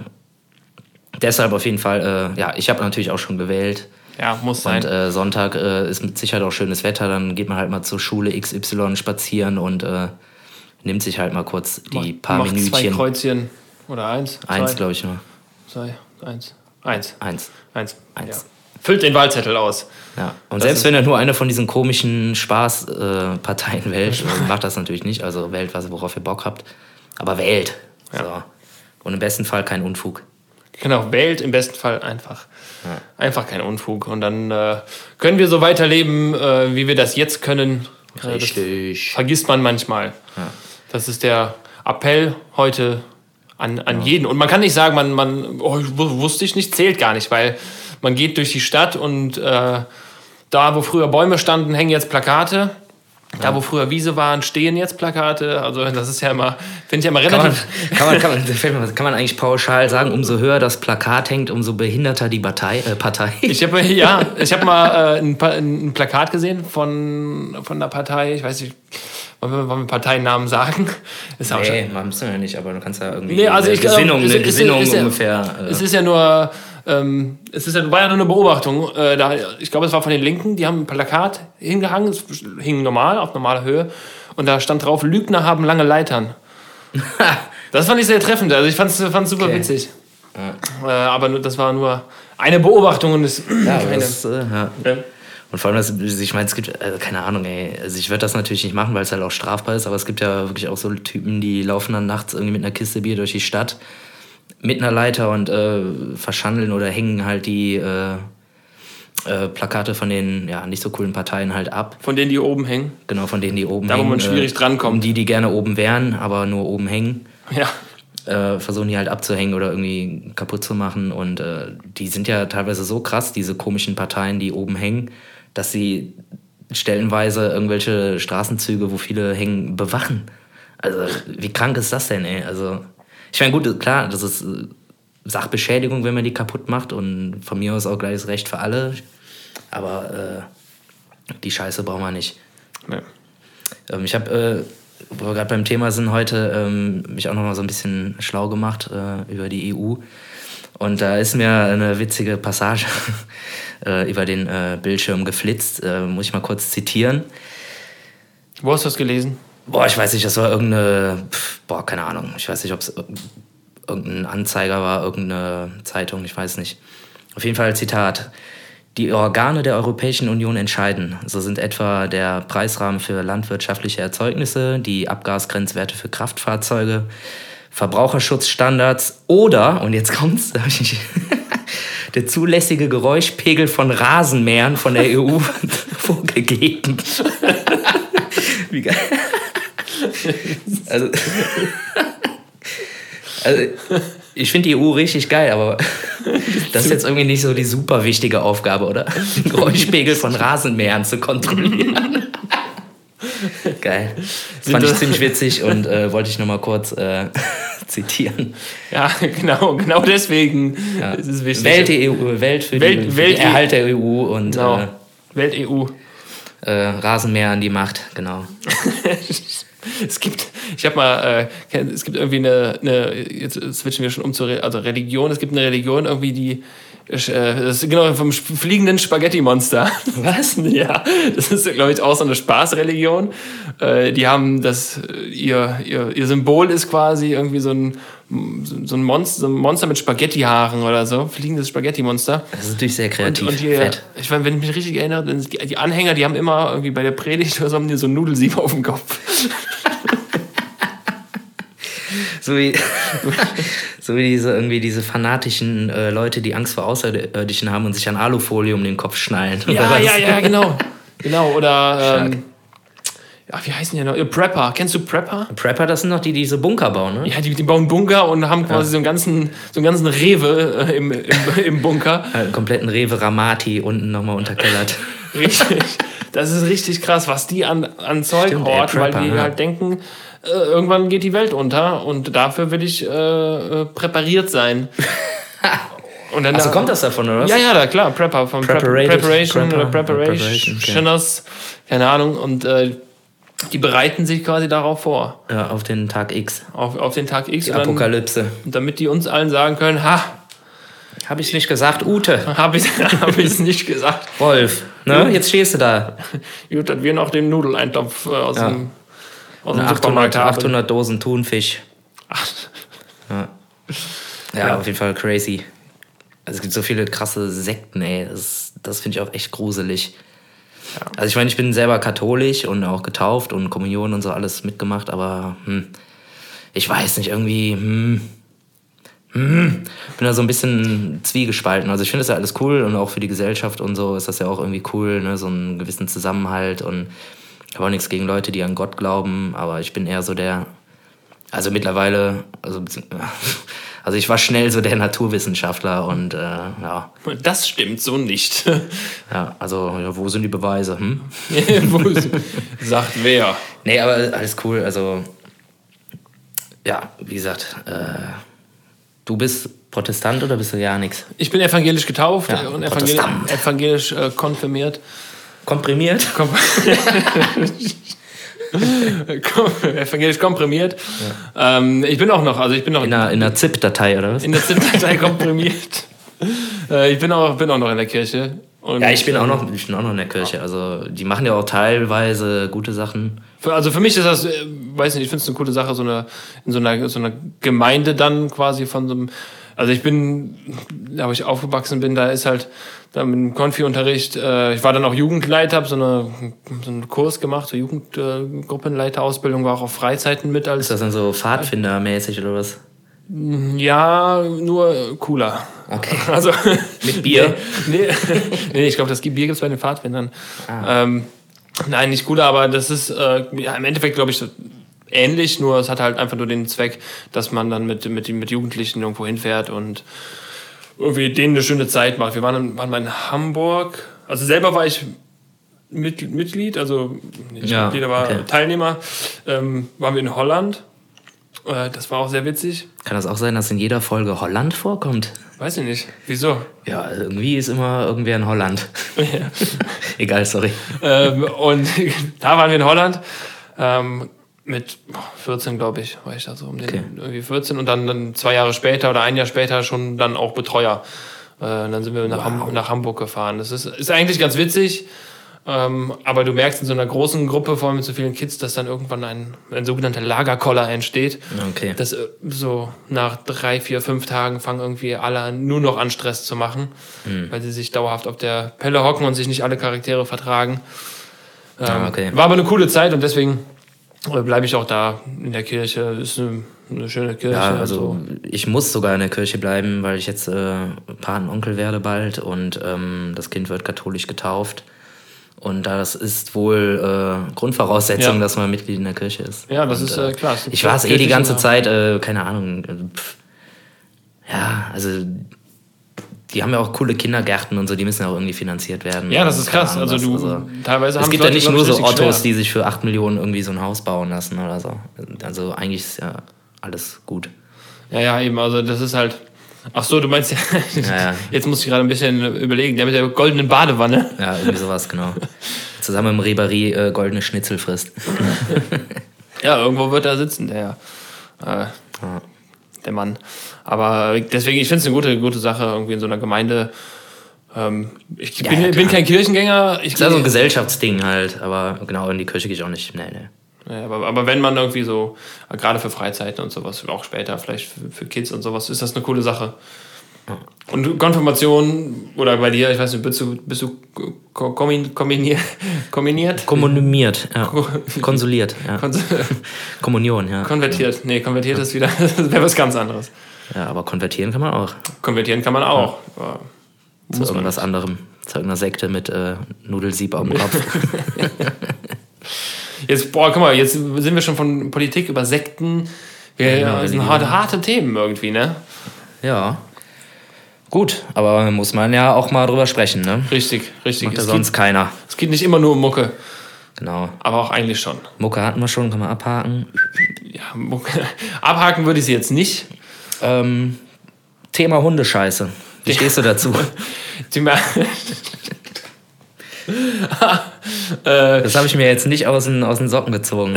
deshalb auf jeden Fall, äh, ja, ich habe natürlich auch schon gewählt. Ja, muss sein. Und äh, Sonntag äh, ist mit Sicherheit auch schönes Wetter, dann geht man halt mal zur Schule XY spazieren und äh, nimmt sich halt mal kurz die Macht- paar macht Zwei Minütchen. Kreuzchen. Oder eins? Eins, Zwei? glaube ich nur. Zwei, eins. Eins. Eins. Eins. Eins. Ja. Füllt den Wahlzettel aus. Ja. Und Das selbst wenn er nur eine von diesen komischen Spaßparteien äh, wählt, macht das natürlich nicht. Also wählt was, worauf ihr Bock habt. Aber wählt. Ja. So. Und im besten Fall kein Unfug. Genau, wählt im besten Fall einfach. Einfach kein Unfug. Und dann äh, können wir so weiterleben, äh, wie wir das jetzt können. Äh, das Richtig. vergisst man manchmal. Das ist der Appell heute an, an jeden. Und man kann nicht sagen, man, man oh, wu- wusste ich nicht, zählt gar nicht, weil man geht durch die Stadt und äh, da, wo früher Bäume standen, hängen jetzt Plakate. Da, wo früher Wiese waren, stehen jetzt Plakate. Also das ist ja immer, finde ich ja immer Kann man, relativ. kann, man, kann, man, mir was- kann man eigentlich pauschal sagen, umso höher das Plakat hängt, umso behinderter die Partei. Äh, Partei. Ich habe ja, ich habe mal äh, ein, ein Plakat gesehen von, von der Partei. Ich weiß nicht, wollen wir, wollen wir Parteiennamen sagen? Ist nee, man müssen wir nicht, aber du kannst ja irgendwie Nee, also eine ich glaube, Gesinnung, es eine ist- Gesinnung ist ja- ungefähr. Äh, Es ist ja nur, ähm, es ist ja, war ja nur eine Beobachtung. Äh, da, ich glaube, es war von den Linken, die haben ein Plakat hingehangen, es hing normal, auf normaler Höhe. Und da stand drauf, Lügner haben lange Leitern. das fand ich sehr treffend. Also ich fand es super Okay. witzig. Äh, aber das war nur eine Beobachtung und es ja, keine, das, äh, ja. Ja. Und vor allem, das, ich meine, es gibt, also keine Ahnung, ey, also ich würde das natürlich nicht machen, weil es halt auch strafbar ist, aber es gibt ja wirklich auch so Typen, die laufen dann nachts irgendwie mit einer Kiste Bier durch die Stadt mit einer Leiter und äh, verschandeln oder hängen halt die äh, äh, Plakate von den ja, nicht so coolen Parteien halt ab. von denen, die oben hängen. Genau, von denen, die oben Da, wo hängen. man schwierig drankommt. Die, die gerne oben wären, aber nur oben hängen. Ja. äh, versuchen die halt abzuhängen oder irgendwie kaputt zu machen. Und äh, die sind ja teilweise so krass, diese komischen Parteien, die oben hängen, dass sie stellenweise irgendwelche Straßenzüge, wo viele hängen, bewachen. Also, wie krank ist das denn, ey? Also, ich meine, gut, klar, das ist äh, Sachbeschädigung, wenn man die kaputt macht und von mir aus auch gleiches Recht für alle. Aber äh, die Scheiße brauchen wir nicht. Nee. Ähm, ich habe, äh, wo wir gerade beim Thema sind, heute ähm, mich auch noch mal so ein bisschen schlau gemacht äh, über die EU. Und da ist mir eine witzige Passage äh, über den äh, Bildschirm geflitzt. Muss ich mal kurz zitieren. Wo hast du das gelesen? Boah, ich weiß nicht, das war irgendeine, boah, keine Ahnung. Ich weiß nicht, ob es irgendein Anzeiger war, irgendeine Zeitung, ich weiß nicht. Auf jeden Fall Zitat. Die Organe der Europäischen Union entscheiden. So sind etwa der Preisrahmen für landwirtschaftliche Erzeugnisse, die Abgasgrenzwerte für Kraftfahrzeuge, Verbraucherschutzstandards oder, und jetzt kommt's, der zulässige Geräuschpegel von Rasenmähern von der EU vorgegeben. Wie geil. Also, also ich finde die EU richtig geil, aber das ist jetzt irgendwie nicht so die super wichtige Aufgabe, oder? Den Geräuschpegel von Rasenmähern zu kontrollieren. Geil. Das fand ich ziemlich witzig und äh, wollte ich nochmal kurz äh, zitieren. Ja, genau, genau deswegen ist es wichtig. Welt, die EU, Welt für, Welt- die, Welt- den Erhalt der EU und Genau. äh, Welt-EU. Äh, Rasenmäher an die Macht, genau. Es gibt, ich habe mal, äh, es gibt irgendwie eine, eine, jetzt switchen wir schon um zur Re also Religion, es gibt eine Religion irgendwie, die, äh, das ist genau vom fliegenden Spaghetti-Monster. Was? Ja, das ist, glaube ich, auch so eine Spaßreligion. Äh, die haben das, äh, ihr, ihr, ihr Symbol ist quasi irgendwie so ein, so ein, Monster, so ein Monster mit Spaghetti-Haaren oder so, fliegendes Spaghetti-Monster. Das ist natürlich sehr kreativ. Und die, Fett. ich meine, wenn ich mich richtig erinnere, die, die Anhänger, die haben immer irgendwie bei der Predigt oder so, haben die so ein Nudelsieb auf dem Kopf. So wie, so wie diese, irgendwie diese fanatischen äh, Leute, die Angst vor Außerirdischen haben und sich an Alufolie um den Kopf schnallen. Ja, ja, ja, genau. Genau, oder, ähm, ja, wie heißen die noch? Äh, Prepper. Kennst du Prepper? Prepper, das sind doch die, die diese Bunker bauen, ne? Ja, die, die bauen Bunker und haben quasi so einen ganzen, so einen ganzen Rewe äh, im, im, im Bunker. Halt einen kompletten Rewe Ramati unten nochmal unterkellert. Richtig. Das ist richtig krass, was die an, an Zeug Stimmt, ey, horten, weil Prepper, die ja. halt denken, äh, irgendwann geht die Welt unter und dafür will ich äh, äh, präpariert sein. Und dann Achso, kommt das davon, oder was? Ja, ja, da klar, Prepper von Preparation Prepper, oder Preparation, Preparation, keine Ahnung. Und äh, die bereiten sich quasi darauf vor, Ja, auf den Tag X. auf, auf den Tag X. Die dann, Apokalypse. und damit die uns allen sagen können, ha, Habe ich nicht gesagt, Ute. habe ich hab ich's nicht gesagt. Wolf, ne? Jetzt stehst du da. Gut, dass wir noch den Nudeleintopf äh, aus, Ja. dem, aus dem Supermarkt 800, haben. 800 Dosen Thunfisch. Ach, Ja. Ja, auf jeden Fall crazy. Also es gibt so viele krasse Sekten, ey. Das, das finde ich auch echt gruselig. Also ich meine, ich bin selber katholisch und auch getauft und Kommunion und so alles mitgemacht, aber hm, ich weiß nicht, irgendwie, hm, hm, bin da so ein bisschen zwiegespalten. Also ich finde das ja alles cool und auch für die Gesellschaft und so ist das ja auch irgendwie cool, ne? so einen gewissen Zusammenhalt und ich habe auch nichts gegen Leute, die an Gott glauben, aber ich bin eher so der, also mittlerweile, also, Also ich war schnell so der Naturwissenschaftler und äh, ja. Das stimmt so nicht. Ja, also ja, wo sind die Beweise? Hm? Sagt wer? Nee, aber alles cool. Also ja, wie gesagt, äh, du bist Protestant oder bist du gar nichts? Ich bin evangelisch getauft Ja, und evangelisch, evangelisch äh, konfirmiert. Komprimiert? Kom Kom- evangelisch komprimiert. Ähm, ich bin auch noch, also ich bin noch In einer, in einer ZIP-Datei oder was? in der ZIP-Datei komprimiert. Äh, ich bin auch, bin auch noch in der Kirche. Und, Ja, ich bin auch noch, ich bin auch noch in der Kirche. Also die machen ja auch teilweise gute Sachen. Also für mich ist das, äh, weiß nicht, ich finde es eine coole Sache, so eine, in so einer, so einer Gemeinde dann quasi von so einem, also ich bin, da wo ich aufgewachsen bin, da ist halt, da mit dem Konfi-Unterricht, äh, ich war dann auch Jugendleiter, habe so, eine, so einen Kurs gemacht, so Jugendgruppenleiterausbildung, war auch auf Freizeiten mit als, Ist das dann so Pfadfindermäßig oder was? ja, nur cooler. Okay. Also, Mit Bier? Nee, nee, nee ich glaube, das Bier gibt es bei den Pfadfindern. Ähm, nein, nicht cooler, aber das ist äh, ja, im Endeffekt, glaube ich, so ähnlich, nur es hat halt einfach nur den Zweck, dass man dann mit, mit, mit Jugendlichen irgendwo hinfährt und irgendwie denen eine schöne Zeit macht. Wir waren, in- waren mal in Hamburg, also selber war ich mit, Mitglied, also nicht Ja, Mitglied, aber okay. Teilnehmer, ähm, waren wir in Holland. Äh, das war auch sehr witzig. Kann das auch sein, dass in jeder Folge Holland vorkommt? Weiß ich nicht. Wieso? Ja, irgendwie ist immer irgendwer in Holland. Egal, sorry. ähm, und da waren wir in Holland ähm, mit boah, 14, glaube ich, war ich da so um den Okay. irgendwie 14 und dann, dann zwei Jahre später oder ein Jahr später schon dann auch Betreuer. Äh, dann sind wir nach, Ham nach Hamburg gefahren. Das ist, ist eigentlich ganz witzig, ähm, aber du merkst in so einer großen Gruppe, vor allem mit so vielen Kids, dass dann irgendwann ein, ein sogenannter Lagerkoller entsteht. Okay. Das äh, so nach drei, vier, fünf Tagen fangen irgendwie alle nur noch an Stress zu machen, Hm. weil sie sich dauerhaft auf der Pelle hocken und sich nicht alle Charaktere vertragen. Ähm, Ah, okay. War aber eine coole Zeit und deswegen bleibe ich auch da in der Kirche. Ist eine, eine schöne Kirche. Ja, also so. ich muss sogar in der Kirche bleiben, weil ich jetzt äh, Patenonkel werde bald und ähm, das Kind wird katholisch getauft. Und das ist wohl äh, Grundvoraussetzung, Ja. dass man Mitglied in der Kirche ist. Ja, das und, ist, äh, klar, es gibt Ich war es eh die ganze. Zeit, äh, keine Ahnung. äh, Pff. Ja, also die haben ja auch coole Kindergärten und so, die müssen ja auch irgendwie finanziert werden. Ja, das ist krass. Also du, teilweise Es gibt ja nicht nur so Ottos, schwer. die sich für 8 Millionen irgendwie so ein Haus bauen lassen oder so. Also eigentlich ist ja alles gut. Ja, ja, eben. Also das ist halt. Ach so, du meinst ja. ja. Jetzt muss ich gerade ein bisschen überlegen. Der mit der goldenen Badewanne. Ja, irgendwie sowas, genau. Zusammen im Reberie äh, goldene Schnitzel frisst. Ja, irgendwo wird er sitzen, der, äh, der Mann. Aber deswegen, ich finde es eine gute, gute Sache, irgendwie in so einer Gemeinde. Ähm, ich bin, ja, bin kein Kirchengänger. Ich Das ist ja so ein Gesellschaftsding halt, aber genau, in die Kirche gehe ich auch nicht. Nee, nee. ja, aber, aber wenn man irgendwie so, gerade für Freizeiten und sowas, auch später vielleicht für, für Kids und sowas, ist das eine coole Sache. Und Konfirmation, oder bei dir, ich weiß nicht, bist du, bist du ko- kommin- kombinier- kombiniert? Kommuniert, ja. Konsuliert, ja. Kon- Kommunion, ja. Konvertiert. Nee, konvertiert ist wieder, das wäre was ganz anderes. Ja, aber konvertieren kann man auch. Konvertieren kann man auch. Ja. Zu irgendwas anderem. Zu irgendeiner Sekte mit äh, Nudelsieb auf dem Kopf. Jetzt, boah, guck mal, jetzt sind wir schon von Politik über Sekten. Wir, Ja, das sind harte, harte Themen irgendwie, ne? ja. Gut, aber muss man ja auch mal drüber sprechen, ne? Richtig, richtig. Macht ja Es sonst geht, keiner. es geht nicht immer nur um Mucke, Genau. aber auch eigentlich schon. Mucke hatten wir schon, kann man abhaken. Ja, Mucke. Abhaken würde ich sie jetzt nicht. Ähm, Thema Hundescheiße. Wie stehst du dazu? Thema- Das habe ich mir jetzt nicht aus den, aus den Socken gezogen.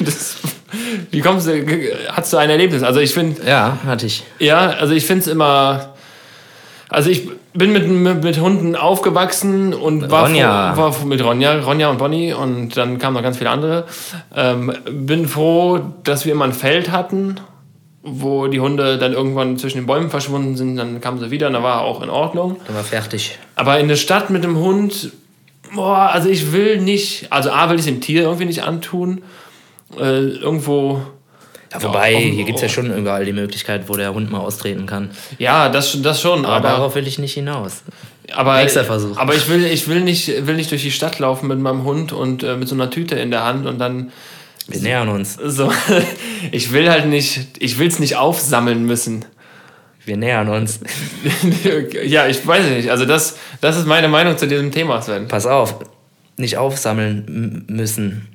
das, wie kommst du, hast du ein Erlebnis? Also ich finde, Ja, hatte ich. Ja, also ich finde es immer. Also ich bin mit, mit, mit Hunden aufgewachsen und war, Ronja. Froh, war mit Ronja, Ronja und Bonnie und dann kamen noch ganz viele andere. Ähm, bin froh, dass wir immer ein Feld hatten, wo die Hunde dann irgendwann zwischen den Bäumen verschwunden sind. Dann kamen sie wieder und da war auch in Ordnung. Dann war fertig. Aber in der Stadt mit dem Hund, boah, also ich will nicht, also A will ich dem Tier irgendwie nicht antun. Äh, irgendwo, Ja, wobei, dem- hier gibt es ja schon überall die Möglichkeit, wo der Hund mal austreten kann. ja, das, das schon, Aber, aber. darauf will ich nicht hinaus. Aber, Nächster Versuch. aber ich will, ich will nicht, will nicht durch die Stadt laufen mit meinem Hund und äh, mit so einer Tüte in der Hand und dann Wir nähern uns. so. ich will halt nicht, ich will es nicht aufsammeln müssen. Wir nähern uns. ja, ich weiß nicht. Also das, das ist meine Meinung zu diesem Thema, Sven. Pass auf, nicht aufsammeln müssen.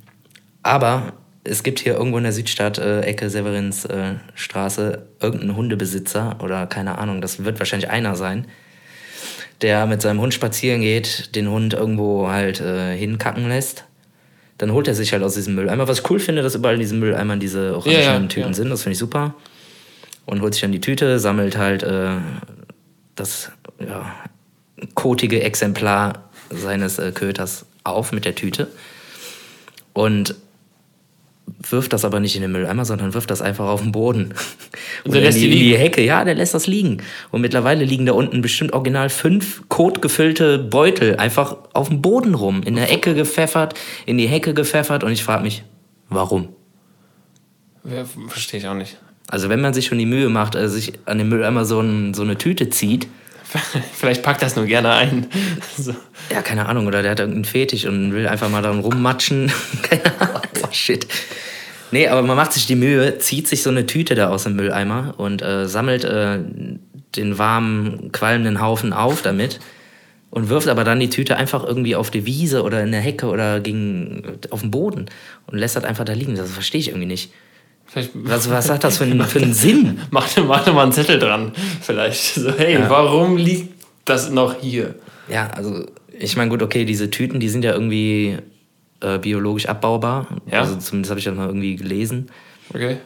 Aber es gibt hier irgendwo in der Südstadt, äh, Ecke Severinsstraße, äh, irgendeinen Hundebesitzer oder keine Ahnung, das wird wahrscheinlich einer sein, der mit seinem Hund spazieren geht, den Hund irgendwo halt äh, hinkacken lässt. Dann holt er sich halt aus diesem Mülleimer. Was ich cool finde, dass überall in diesem Mülleimer diese orangen ja, ja, Tüten ja. sind, das finde ich super und holt sich dann die Tüte, sammelt halt äh, das ja, kotige Exemplar seines äh, Köters auf mit der Tüte und wirft das aber nicht in den Mülleimer, sondern wirft das einfach auf den Boden. Und, der lässt die, in die Hecke. Ja, der lässt das liegen. Und mittlerweile liegen da unten bestimmt original fünf kotgefüllte Beutel einfach auf dem Boden rum, in der Ecke gepfeffert, in die Hecke gepfeffert. Und ich frage mich, warum? Ja, verstehe ich auch nicht. Also wenn man sich schon die Mühe macht, also sich an dem Mülleimer so, ein, so eine Tüte zieht. Vielleicht packt das nur gerne ein. so. Ja, keine Ahnung. Oder der hat irgendeinen Fetisch und will einfach mal daran rummatschen. keine Ahnung. Oh, shit. Nee, aber man macht sich die Mühe, zieht sich so eine Tüte da aus dem Mülleimer und äh, sammelt äh, den warmen, qualmenden Haufen auf damit und wirft aber dann die Tüte einfach irgendwie auf die Wiese oder in der Hecke oder gegen, auf den Boden und lässt das einfach da liegen. Das verstehe ich irgendwie nicht. Was, was hat das für einen, für einen Sinn? Mach, mach mal einen Zettel dran, vielleicht. So, hey, ja. warum liegt das noch hier? Ja, also ich meine, gut, okay, diese Tüten, die sind ja irgendwie äh, biologisch abbaubar. Ja? Also zumindest habe ich das mal irgendwie gelesen. Okay.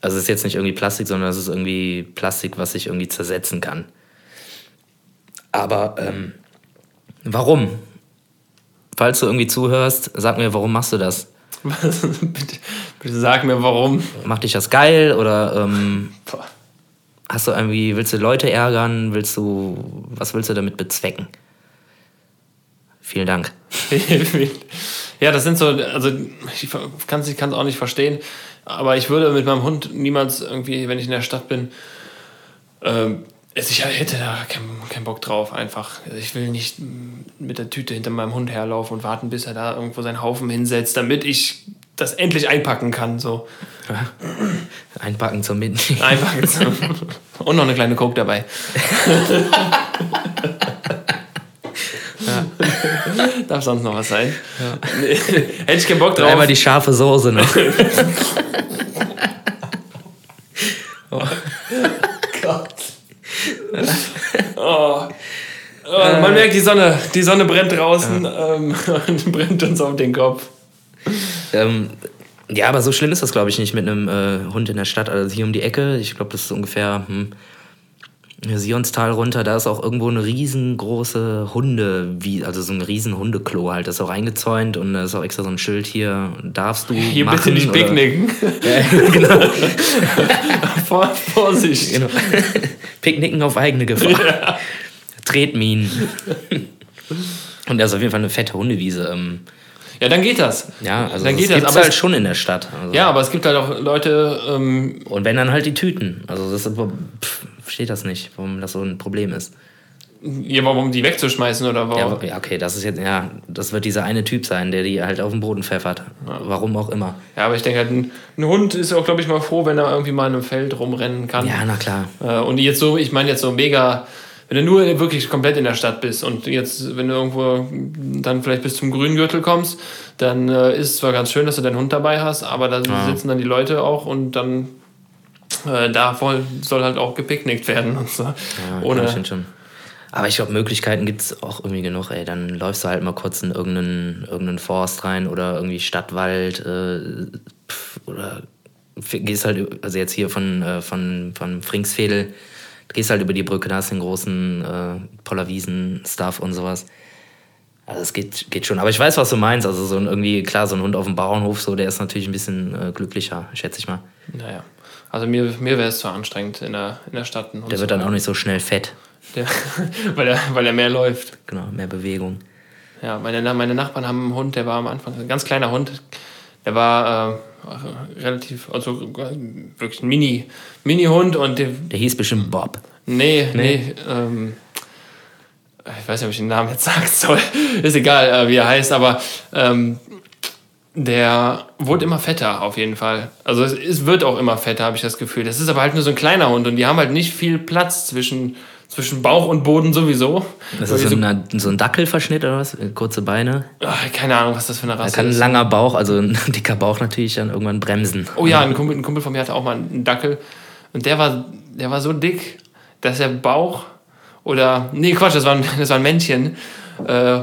Also es ist jetzt nicht irgendwie Plastik, sondern es ist irgendwie Plastik, was sich irgendwie zersetzen kann. Aber ähm, warum? Falls du irgendwie zuhörst, sag mir, warum machst du das? bitte, bitte, sag mir warum. Macht dich das geil oder ähm, hast du irgendwie, willst du Leute ärgern? Willst du, was willst du damit bezwecken? Vielen Dank. ja, das sind so, also ich kann es auch nicht verstehen, aber ich würde mit meinem Hund niemals irgendwie, wenn ich in der Stadt bin, ähm, ich hätte da keinen kein Bock drauf, einfach. Ich will nicht mit der Tüte hinter meinem Hund herlaufen und warten, bis er da irgendwo seinen Haufen hinsetzt, damit ich das endlich einpacken kann. So. Einpacken zum Mitnehmen. Einpacken zum. Und noch eine kleine Coke dabei. ja. Darf sonst noch was sein? Ja. Hätte ich keinen Bock drauf. Einmal die scharfe Soße noch. oh. Gott. oh. Oh, man merkt, die Sonne, die Sonne brennt draußen ja. ähm, und brennt uns auf den Kopf. Ähm, ja, aber so schlimm ist das, glaube ich, nicht mit einem äh, Hund in der Stadt. Also hier um die Ecke, ich glaube, das ist ungefähr hm, Sionstal runter, da ist auch irgendwo eine riesengroße Hunde, wie, also so ein riesen Hundeklo halt. Das ist auch eingezäunt und da ist auch extra so ein Schild hier, darfst du Hier machen, bitte nicht picknicken. ja, genau. Vorsicht. Genau. Picknicken auf eigene Gefahr. Ja. Tretminen. und da ist auf jeden Fall eine fette Hundewiese. Ähm, ja, dann geht das. Ja, also dann geht das. Aber halt schon in der Stadt. Also ja, aber es gibt halt auch Leute. Ähm und wenn dann halt die Tüten. Also das pff, verstehe das nicht, warum das so ein Problem ist. Ja, warum die wegzuschmeißen oder warum? Ja, okay, das ist jetzt, ja, das wird dieser eine Typ sein, der die halt auf den Boden pfeffert. Ja. Warum auch immer. Ja, aber ich denke halt, ein, ein Hund ist auch, glaube ich, mal froh, wenn er irgendwie mal in einem Feld rumrennen kann. Ja, na klar. Äh, und jetzt so, ich meine jetzt so mega wenn du nur wirklich komplett in der Stadt bist und jetzt, wenn du irgendwo dann vielleicht bis zum Grüngürtel kommst, dann äh, ist es zwar ganz schön, dass du deinen Hund dabei hast, aber da ja. sitzen dann die Leute auch und dann äh, da soll halt auch gepicknickt werden und so. Ja, Ohne, schon. Aber ich glaube, Möglichkeiten gibt es auch irgendwie genug, ey. Dann läufst du halt mal kurz in irgendeinen, irgendeinen Forst rein oder irgendwie Stadtwald äh, oder gehst halt, also jetzt hier von, äh, von, von Fringsfedel Du gehst halt über die Brücke, da hast du den großen äh, Pollerwiesen-Stuff und sowas. Also es geht, geht schon. Aber ich weiß, was du meinst. Also so ein, irgendwie, klar, so ein Hund auf dem Bauernhof, so, der ist natürlich ein bisschen äh, glücklicher, schätze ich mal. Naja. Also mir, mir wäre es zu anstrengend in der, in der Stadt. Der wird dann auch nicht so schnell fett. Der, weil, er, weil er mehr läuft. Genau, mehr Bewegung. Ja, meine, meine Nachbarn haben einen Hund, der war am Anfang ein ganz kleiner Hund. Der war äh, relativ, also wirklich ein Mini, Mini-Hund und der. Der hieß bestimmt Bob. Nee, nee. nee ähm, ich weiß nicht, ob ich den Namen jetzt sagen soll. Ist egal, äh, wie er heißt, aber ähm, der wurde immer fetter, auf jeden Fall. Also es, es wird auch immer fetter, habe ich das Gefühl. Das ist aber halt nur so ein kleiner Hund und die haben halt nicht viel Platz zwischen, zwischen Bauch und Boden sowieso. Ist das so, ein, so ein Dackelverschnitt oder was? Kurze Beine? Ach, keine Ahnung, was das für eine Da Rasse kann ein ist. langer Bauch, also ein dicker Bauch natürlich dann irgendwann bremsen. Oh ja, ein Kumpel, ein Kumpel von mir hatte auch mal einen Dackel. Und der war, der war so dick, dass der Bauch oder. Nee, Quatsch, das war ein, das war ein Männchen. Äh,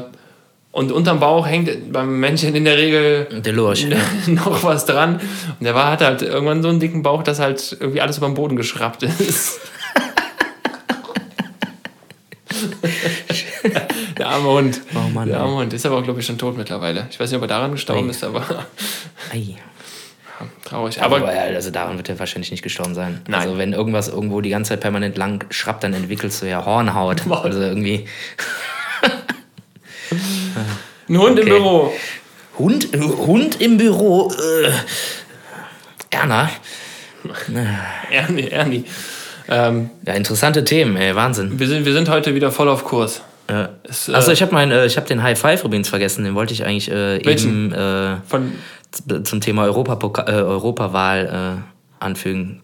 und unterm Bauch hängt beim Männchen in der Regel Der Lurch. Noch was dran. Und der war, hatte halt irgendwann so einen dicken Bauch, dass halt irgendwie alles über den Boden geschraubt ist. der arme Hund. Oh Mann, der arme Hund. Ist aber, glaube ich, schon tot mittlerweile. Ich weiß nicht, ob er daran gestorben Ei. ist, aber Ei. traurig. Aber, Aber also daran wird er wahrscheinlich nicht gestorben sein. Nein. Also wenn irgendwas irgendwo die ganze Zeit permanent lang schrappt, dann entwickelst du ja Hornhaut. Maul. Also irgendwie. ein Hund im Okay. Büro. Hund, Hund im Büro. Äh, Erna. Ernie, Ernie. Ähm, Ja, interessante Themen, ey, Wahnsinn. wir, sind, wir sind heute wieder voll auf Kurs. Ja. Es, äh, Achso, ich habe äh, ich hab den High Five übrigens vergessen. Den wollte ich eigentlich äh, eben äh, zum Thema Europapoka äh, Europawahl äh, anfügen.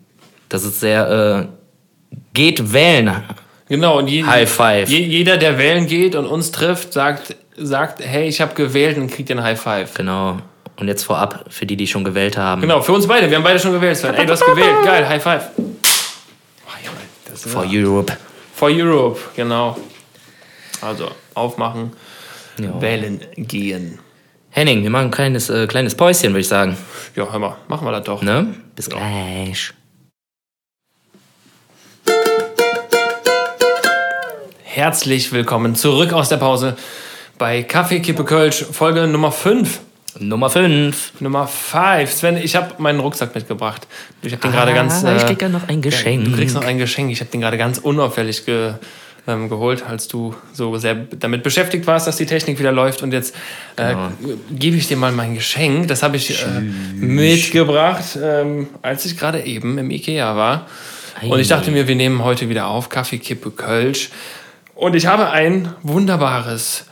Das ist sehr. Äh, geht wählen. genau, und je, High Five. Je, jeder, der wählen geht und uns trifft, sagt, sagt hey, ich habe gewählt und kriegt den High Five. Genau. Und jetzt vorab, für die, die schon gewählt haben. Genau, für uns beide. Wir haben beide schon gewählt. Ey, du hast gewählt. Geil, High Five. Oh, For Europe. For Europe, genau. Also, aufmachen, Ja. wählen gehen. Henning, wir machen ein kleines, äh, kleines Päuschen, würde ich sagen. Ja, hör mal, machen wir das doch. Ne? Bis gleich. Herzlich willkommen zurück aus der Pause bei Kaffee Kippe Kölsch, Folge Nummer 5. Nummer 5. Nummer 5. Sven, ich habe meinen Rucksack mitgebracht. Ich habe den gerade ganz. Ah, ich äh, krieg ja noch ein Geschenk. Du kriegst noch ein Geschenk. Ich habe den gerade ganz unauffällig ge, ähm, geholt, als du so sehr damit beschäftigt warst, dass die Technik wieder läuft. Und jetzt äh, Genau. gebe ich dir mal mein Geschenk. Das habe ich äh, mitgebracht, ähm, als ich gerade eben im Ikea war. Und ich dachte mir, wir nehmen heute wieder auf Kaffee, Kippe, Kölsch. Und ich habe ein wunderbares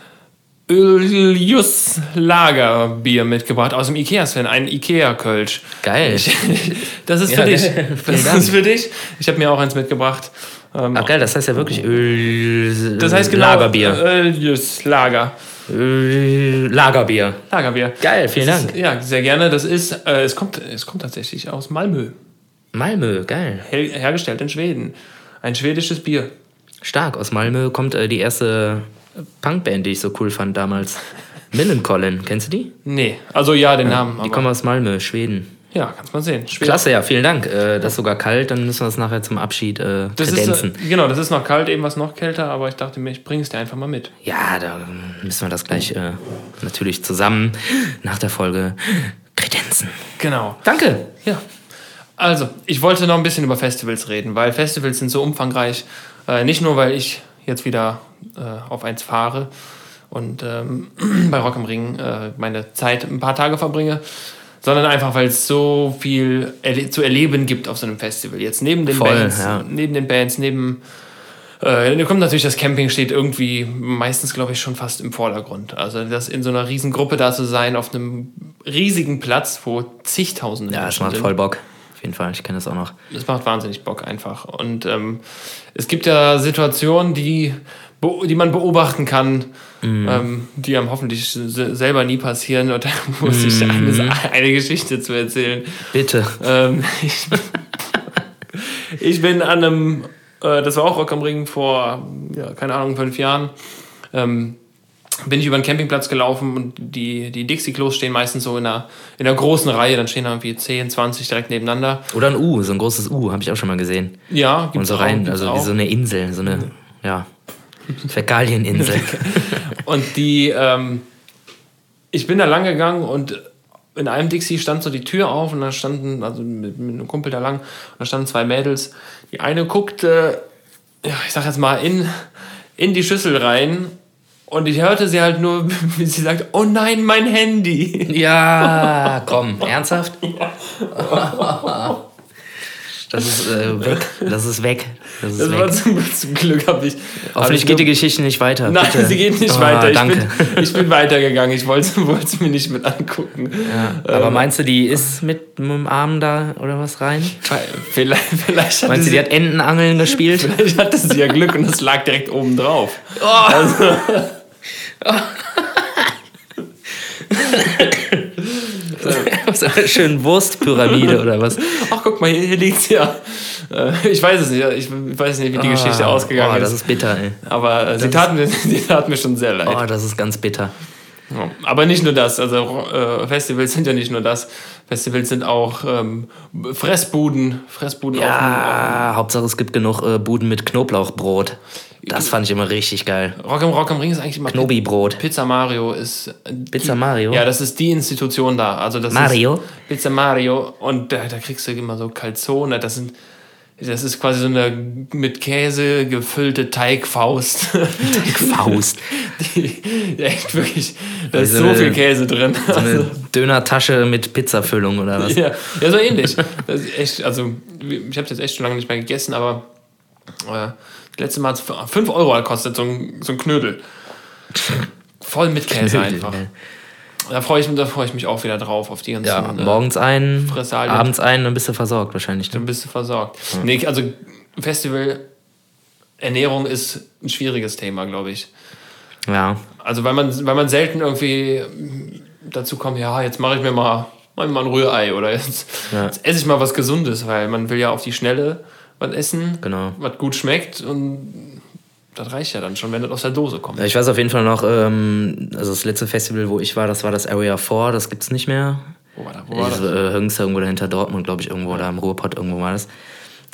Öljus Lagerbier mitgebracht aus dem Ikea, Sven. Ein Ikea-Kölsch. Geil. Ich, das ist Ja, für dich. geil. Vielen Das ist für dich. Ich habe mir auch eins mitgebracht. Ähm, Ach geil, das heißt ja wirklich Öl. das heißt genau Lagerbier. Öljus Lager. Öl, Lagerbier. Lagerbier. Geil, vielen Dank. Ist, ja, sehr gerne. Das ist, äh, es, kommt, es kommt tatsächlich aus Malmö. Malmö, geil. Her hergestellt in Schweden. Ein schwedisches Bier. Stark. Aus Malmö kommt äh, die erste Punkband, die ich so cool fand damals. Millencolin, kennst du die? Nee, also ja, den Namen. Die Aber, kommen aus Malmö, Schweden. Ja, kannst mal sehen. Schweden. Klasse, ja, vielen Dank. Äh, das ist sogar kalt, dann müssen wir es nachher zum Abschied äh, Das ist, kredenzen. äh, genau, das ist noch kalt, eben was noch kälter, aber ich dachte mir, ich bringe es dir einfach mal mit. Ja, da müssen wir das gleich äh, natürlich zusammen nach der Folge kredenzen. Genau. Danke. Ja. Also, ich wollte noch ein bisschen über Festivals reden, weil Festivals sind so umfangreich. Äh, nicht nur, weil ich jetzt wieder äh, auf eins fahre und ähm, bei Rock am Ring äh, meine Zeit ein paar Tage verbringe, sondern einfach, weil es so viel erle zu erleben gibt auf so einem Festival. Jetzt neben den Voll, Bands, ja. neben den Bands, neben äh, da kommt natürlich das Camping steht irgendwie meistens, glaube ich, schon fast im Vordergrund. Also das in so einer riesen Gruppe da zu sein, auf einem riesigen Platz, wo zigtausende Ja, es Menschen macht sind. voll Bock. Auf jeden Fall, ich kenne das auch noch. Das macht wahnsinnig Bock einfach. Und ähm, es gibt ja Situationen, die, die man beobachten kann, ähm, die einem hoffentlich se- selber nie passieren. Und da muss ich eine, eine Geschichte zu erzählen. Bitte. Ähm, ich, ich bin an einem, äh, das war auch Rock am Ring vor, ja, keine Ahnung, fünf Jahren, ähm, bin ich über den Campingplatz gelaufen und die, die Dixie-Klos stehen meistens so in einer, in einer großen Reihe, dann stehen da irgendwie 10, 20 direkt nebeneinander. Oder ein U, so ein großes U, habe ich auch schon mal gesehen. Ja, Und gibt's so auch, rein, also wie so eine Insel, so eine, ja, Fäkalieninsel. Und die, ähm, ich bin da lang gegangen und in einem Dixie stand so die Tür auf und da standen, also mit, mit einem Kumpel da lang, und da standen zwei Mädels. Die eine guckte, ja, ich sag jetzt mal, in, in die Schüssel rein und ich hörte sie halt nur, wie sie sagt, oh nein, mein Handy. ja, komm, ernsthaft? Das ist äh, weg. Das ist weg. Das, Das war zum, zum Glück habe ich. Hoffentlich ich geht die Geschichte nicht weiter. Nein, bitte. sie geht nicht Oh, weiter. Ich danke. bin, ich bin weitergegangen. Ich wollte es mir nicht mit angucken. Aber meinst du, die ist mit, mit dem Arm da oder was rein? Vielleicht, vielleicht, hatte Meinst du, sie, die hat Entenangeln gespielt? vielleicht hatte sie ja Glück und es lag direkt oben drauf. so eine schöne Wurstpyramide oder was? Ach, guck mal, hier, hier liegt's ja. Äh, Ich weiß es nicht. Ich weiß nicht, wie die Geschichte Ah, ausgegangen oh, das ist. ist bitter, ey. Aber äh, sie tat, mir, sie tat mir schon sehr leid. Oh, das ist ganz bitter. Ja. Aber nicht nur das. Also äh, Festivals sind ja nicht nur das. Festivals sind auch ähm, Fressbuden. Fressbuden auf dem- Ja, Hauptsache es gibt genug äh, Buden mit Knoblauchbrot. Das fand ich immer richtig geil. Rock am Rock am Ring ist eigentlich immer Knobi-Brot. Pizza Mario ist Pizza Mario? Ja, das ist die Institution da. Also das Mario? Pizza Mario und da, da kriegst du immer so Calzone. Das sind das ist quasi so eine mit Käse gefüllte Teigfaust. Faust. Die, die echt wirklich, da ist So so eine- viel Käse drin. So eine Dönertasche mit Pizzafüllung oder was? Ja, ja, so ähnlich. Das ist echt, also ich habe jetzt echt schon lange nicht mehr gegessen, aber äh, das letzte Mal hat es 5 Euro gekostet, so ein, so ein Knödel. Voll mit Käse einfach. Da freue ich, da freu ich mich auch wieder drauf, auf die ganzen. Ja, äh, morgens ein, Fressalien. abends ein, dann bist du versorgt wahrscheinlich. Ne? Dann bist du versorgt. Nee, also Festival, Ernährung ist ein schwieriges Thema, glaube ich. Ja, Also weil man, weil man selten irgendwie dazu kommt, ja, jetzt mache ich mir mal, mach ich mal ein Rührei oder jetzt, Ja. jetzt esse ich mal was Gesundes, weil man will ja auf die Schnelle was essen, Genau. was gut schmeckt und das reicht ja dann schon, wenn das aus der Dose kommt. ich weiß auf jeden Fall noch, ähm, also das letzte Festival, wo ich war, das war das Area 4, das gibt's nicht mehr. Wo war das? Wo war Ich, das? äh, Hüngs irgendwo dahinter Dortmund, glaube ich, irgendwo, da im Ruhrpott irgendwo war das.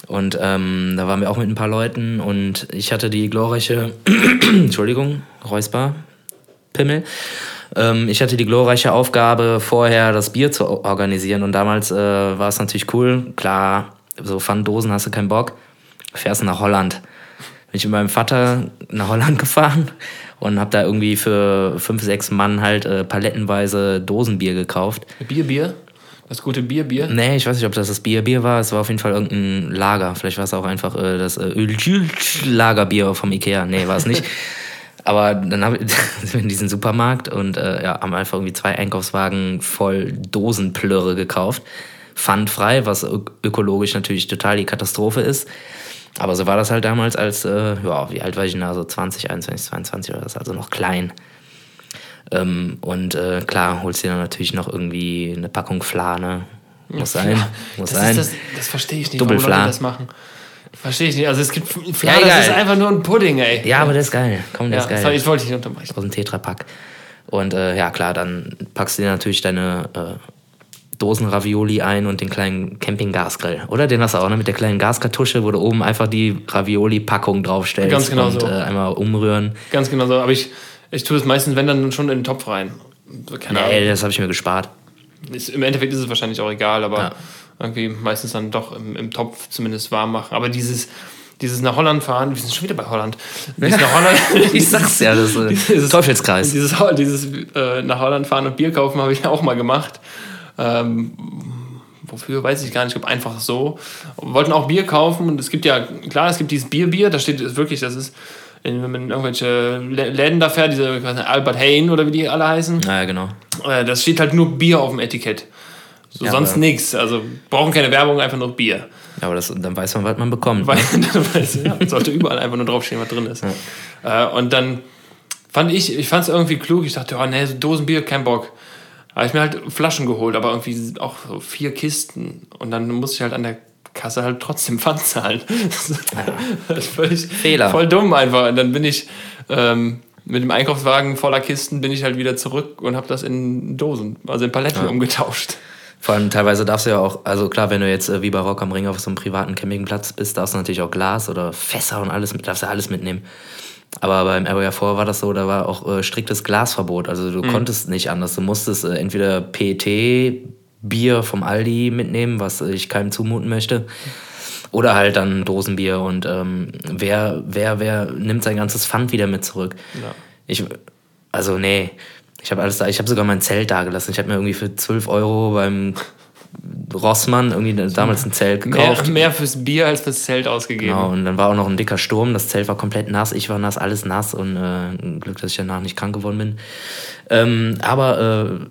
Und ähm, da waren wir auch mit ein paar Leuten und ich hatte die glorreiche, Entschuldigung, Räusper, Pimmel. Ähm, ich hatte die glorreiche Aufgabe, vorher das Bier zu organisieren und damals äh, war es natürlich cool. Klar, so Pfanddosen hast du keinen Bock, fährst nach Holland. Bin ich mit meinem Vater nach Holland gefahren und habe da irgendwie für fünf, sechs Mann halt äh, palettenweise Dosenbier gekauft. Bier, Bier? Das gute Bier, Bier? Nee, ich weiß nicht, ob das das Bier Bier war. Es war auf jeden Fall irgendein Lager. Vielleicht war es auch einfach äh, das äh, Lagerbier vom Ikea. Nee, war es nicht. Aber dann sind wir in diesen Supermarkt und äh, ja, haben einfach irgendwie zwei Einkaufswagen voll Dosenplörre gekauft. Pfandfrei, was ökologisch natürlich total die Katastrophe ist. Aber so war das halt damals als, äh, ja, wie alt war ich denn da? So 20, 21, 22 oder das, also noch klein. Ähm, und äh, klar, holst dir dann natürlich noch irgendwie eine Packung Flane. Muss sein, muss Das, sein. das, das verstehe ich nicht, warum. Leute das machen. Verstehe ich nicht. Also es gibt Fla, Ja, das ist einfach nur ein Pudding, ey. Ja, aber das ist geil. Komm, das Ja, ist geil. ich wollte dich nicht unterbrechen. aus dem Tetrapack. Und äh, ja, klar, dann packst du dir natürlich deine äh, Dosen-Ravioli ein und den kleinen Campinggasgrill. Oder? Den hast du auch, ne? Mit der kleinen Gaskartusche, wo du oben einfach die Ravioli-Packung draufstellst. Ganz genau und so. äh, einmal umrühren. Ganz genau so. Aber ich, ich tue es meistens, wenn dann schon in den Topf rein. Keine Nee, Ahnung. das habe ich mir gespart. Ist, Im Endeffekt ist es wahrscheinlich auch egal, aber Ja. irgendwie meistens dann doch im, im Topf zumindest warm machen. Aber dieses, dieses nach Holland fahren, wir sind schon wieder bei Holland. Dieses nach Holland. Ich sag's ja, das ist Dieses- Teufelskreis. Dieses, dieses äh, nach Holland fahren und Bier kaufen habe ich auch mal gemacht. Ähm, wofür weiß ich gar nicht, ich glaube einfach so. Wir wollten auch Bier kaufen und es gibt ja, klar, es gibt dieses Bier-Bier, da steht wirklich, das ist, in, wenn man in irgendwelche Lä- Läden da fährt, diese ich weiß nicht, Albert Hain oder wie die alle heißen, Naja, genau. äh, das steht halt nur Bier auf dem Etikett. So, Ja, sonst nichts. Also brauchen keine Werbung, einfach nur Bier. Ja, aber das, dann weiß man, was man bekommt. Weil, ja, sollte überall einfach nur draufstehen, was drin ist. Äh, und dann fand ich, ich fand es irgendwie klug. Ich dachte, oh nee, so Dosenbier, kein Bock. Habe ich mir halt Flaschen geholt, aber irgendwie auch so vier Kisten. Und dann musste ich halt an der Kasse halt trotzdem Pfand zahlen. das ist völlig Fehler. voll dumm einfach. Und dann bin ich ähm, mit dem Einkaufswagen voller Kisten bin ich halt wieder zurück und habe das in Dosen, also in Paletten umgetauscht. Vor allem teilweise darfst du ja auch, also klar, wenn du jetzt äh, wie bei Rock am Ring auf so einem privaten Campingplatz bist, darfst du natürlich auch Glas oder Fässer und alles, darfst du alles mitnehmen. Aber beim Area 4 war das so, da war auch äh, striktes Glasverbot. Also du konntest nicht anders. Du musstest äh, entweder PET Bier vom Aldi mitnehmen, was ich keinem zumuten möchte. Oder halt dann Dosenbier und ähm, wer, wer, wer nimmt sein ganzes Pfand wieder mit zurück? Ja. Ich, also nee, ich habe alles da, ich habe sogar mein Zelt da gelassen. Ich habe mir irgendwie für 12 Euro beim Rossmann irgendwie damals ein Zelt gekauft. Mehr, mehr fürs Bier als fürs Zelt ausgegeben. Genau, und dann war auch noch ein dicker Sturm. Das Zelt war komplett nass. Ich war nass, alles nass und äh, Glück, dass ich danach nicht krank geworden bin. Ähm, aber äh,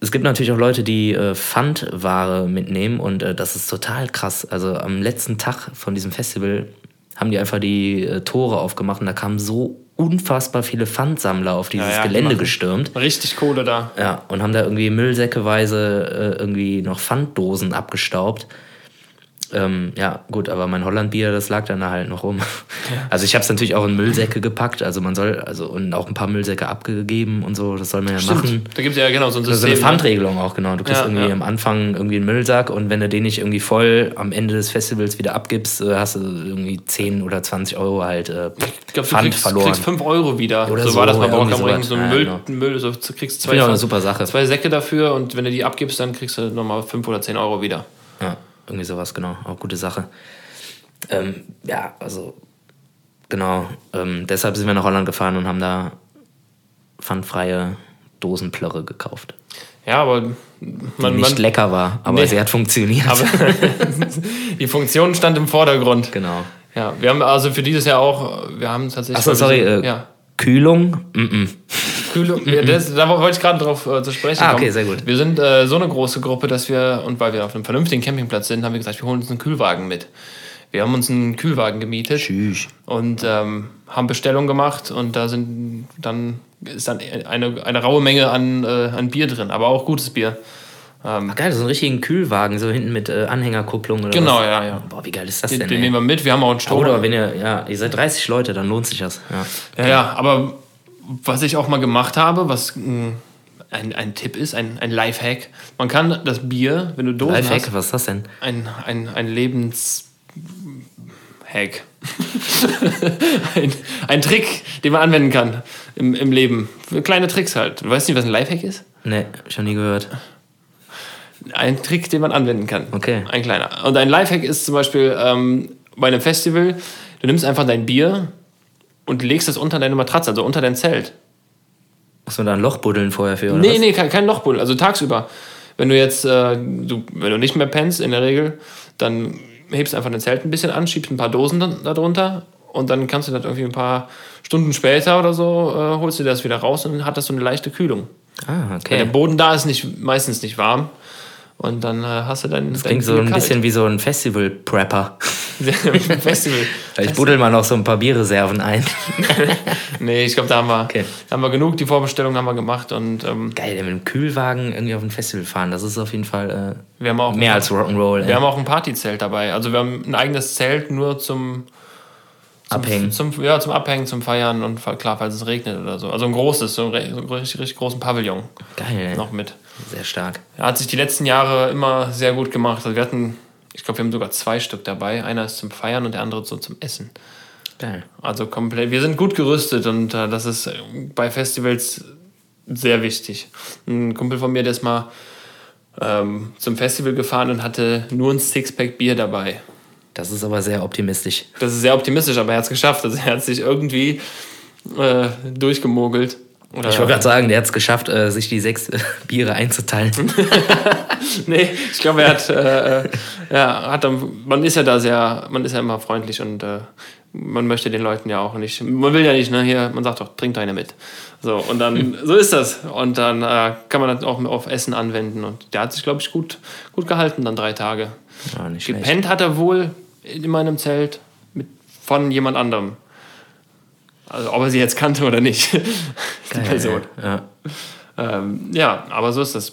es gibt natürlich auch Leute, die äh, Pfandware mitnehmen und äh, das ist total krass. Also am letzten Tag von diesem Festival haben die einfach die äh, Tore aufgemacht und da kamen so unfassbar viele Pfandsammler auf dieses Ja, ja, die Gelände machen gestürmt. Richtig Kohle da. Ja, und haben da irgendwie müllsäckeweise äh, irgendwie noch Pfanddosen abgestaubt. Ähm, ja, gut, aber mein Hollandbier, das lag dann da halt noch rum. Also ich habe es natürlich auch in Müllsäcke gepackt, also man soll, also und auch ein paar Müllsäcke abgegeben und so, das soll man ja machen. Da gibt es ja genau so ein Das ist eine System. ne? Pfandregelung auch, genau. Du kriegst Ja, irgendwie ja. am Anfang irgendwie einen Müllsack und wenn du den nicht irgendwie voll am Ende des Festivals wieder abgibst, äh, hast du irgendwie 10 oder 20 Euro halt äh, Ich glaube, du Pfand kriegst, verloren. kriegst 5 Euro wieder. Oder so, war das so, mal bei ja, Rock am irgendwie Ring. sowas. So ein Ja, Müll, genau. Müll so, du kriegst zwei, auch eine super Sache. zwei Säcke dafür und wenn du die abgibst, dann kriegst du nochmal 5 oder 10 Euro wieder. Irgendwie sowas, genau. Auch gute Sache. Ähm, ja, also, genau. Ähm, deshalb sind wir nach Holland gefahren und haben da pfandfreie Dosenplörre gekauft. Ja, aber Die man, nicht man, lecker war, aber Nee. sie hat funktioniert. aber die Funktion stand im Vordergrund. genau. Ja, wir haben also für dieses Jahr auch, wir haben tatsächlich. Achso, sorry. Äh, Ja. Kühlung? Mm -mm. Kühlung, ja, das, da wollte ich gerade drauf äh, zu sprechen Ah, kommen. okay, sehr gut. Wir sind äh, so eine große Gruppe, dass wir, und weil wir auf einem vernünftigen Campingplatz sind, haben wir gesagt, wir holen uns einen Kühlwagen mit. Wir haben uns einen Kühlwagen gemietet Tschüss. und ähm, haben Bestellung gemacht und da sind dann ist dann eine, eine raue Menge an, äh, an Bier drin, aber auch gutes Bier. Ähm, Ach, geil, so einen richtigen Kühlwagen, so hinten mit äh, Anhängerkupplung oder genau, was? ja, ja. Boah, wie geil ist das Den, denn? den ey? nehmen wir mit. Wir haben auch einen Strom. Oder wenn ihr, ja, ihr seid 30 Leute, dann lohnt sich das. Ja. Ja, ja, aber was ich auch mal gemack habe, was mh, ein, ein Tipp ist, ein, ein Lifehack, man kann das Bier, wenn du Dosen Lifehack, hast, was ist das denn? ein, ein, ein Lebenshack. ein, ein Trick, den man anwenden kann im, im Leben. Kleine Tricks halt. Du weißt nicht, was ein Lifehack ist? Nee, schon nie gehört. Ein Trick, den man anwenden kann. Okay. Ein kleiner. Und ein Lifehack ist zum Beispiel ähm, bei einem Festival, du nimmst einfach dein Bier und legst es unter deine Matratze, also unter dein Zelt. Muss man da ein Loch buddeln vorher für, oder Nee, was? nee, kein, kein Lochbuddel. Also tagsüber. Wenn du jetzt, äh, du, wenn du nicht mehr pennst in der Regel, dann hebst du einfach dein Zelt ein bisschen an, schiebst ein paar Dosen da drunter und dann kannst du das irgendwie ein paar Stunden später oder so, äh, holst du das wieder raus und dann hat das so eine leichte Kühlung. Ah, Weil okay. der Boden da ist nicht, meistens nicht warm und dann äh, hast du dein, Das klingt so ein bisschen wie so ein Festival-Prepper. Festival. Ich buddel mal noch so ein paar Bierreserven ein. Nee, ich glaube, da haben wir, Okay. da haben wir genug. Die Vorbestellung haben wir gemacht und ähm, Geil, mit dem Kühlwagen irgendwie auf ein Festival fahren, das ist auf jeden Fall wir haben auch äh, mehr als Rock'n'Roll. Wir ey. haben auch ein Partyzelt dabei. Also wir haben ein eigenes Zelt nur zum, zum Abhängen. Zum, ja, zum Abhängen, zum Feiern und klar, falls es regnet oder so. Also ein großes, so ein so einen richtig, richtig großen Pavillon Geil, ey. noch mit. Sehr stark. Er hat sich die letzten Jahre immer sehr gut gemacht. Also wir hatten, ich glaube, wir haben sogar zwei Stück dabei. Einer ist zum Feiern und der andere so zum Essen. Geil. Also komplett, wir sind gut gerüstet und äh, das ist bei Festivals sehr wichtig. Ein Kumpel von mir, der ist mal ähm, zum Festival gefahren und hatte nur ein Sixpack Bier dabei. Das ist aber sehr optimistisch. Das ist sehr optimistisch, aber er hat es geschafft. Also er hat sich irgendwie äh, durchgemogelt. Oder, Ich wollte gerade sagen, der hat es geschafft, äh, sich die sechs äh, Biere einzuteilen. nee, ich glaube, er hat, äh, äh, ja, hat dann, man ist ja da sehr, man ist ja immer freundlich und äh, man möchte den Leuten ja auch nicht, man will ja nicht, ne, hier, man sagt doch, trink eine mit. So, und dann, so ist das. Und dann äh, kann man das auch auf Essen anwenden und der hat sich, glaube ich, gut, gut gehalten, dann drei Tage. Ja, nicht schlecht. Gepennt hat er wohl in meinem Zelt mit, von jemand anderem. Also, ob er sie jetzt kannte oder nicht, die Geil, Person. Ja. Ähm, ja, aber so ist das.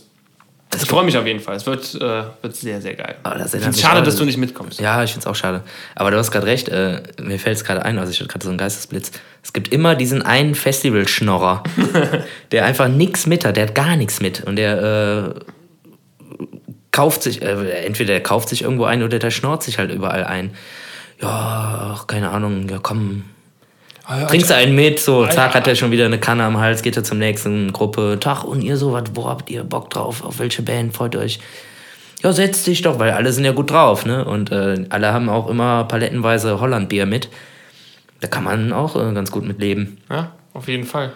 Ich freue mich auf jeden Fall. Es wird, äh, wird sehr, sehr geil. Aber das ich finde es schade, dass du nicht mitkommst. Ja, ich finde es auch schade. Aber du hast gerade recht, äh, mir fällt es gerade ein, also ich hatte gerade so einen Geistesblitz. Es gibt immer diesen einen Festivalschnorrer, der einfach nichts mit hat, der hat gar nichts mit. Und der äh, kauft sich, äh, entweder der kauft sich irgendwo ein oder der schnorrt sich halt überall ein. Ja, keine Ahnung, ja komm, trinkst du einen mit, so, zack, hat er schon wieder eine Kanne am Hals, geht er zum nächsten Gruppe. Tag, und ihr so, was, wo habt ihr Bock drauf? Auf welche Band freut ihr euch? Ja, setz dich doch, weil alle sind ja gut drauf, ne? Und äh, alle haben auch immer palettenweise Hollandbier mit. Da kann man auch äh, ganz gut mit leben. Ja, auf jeden Fall.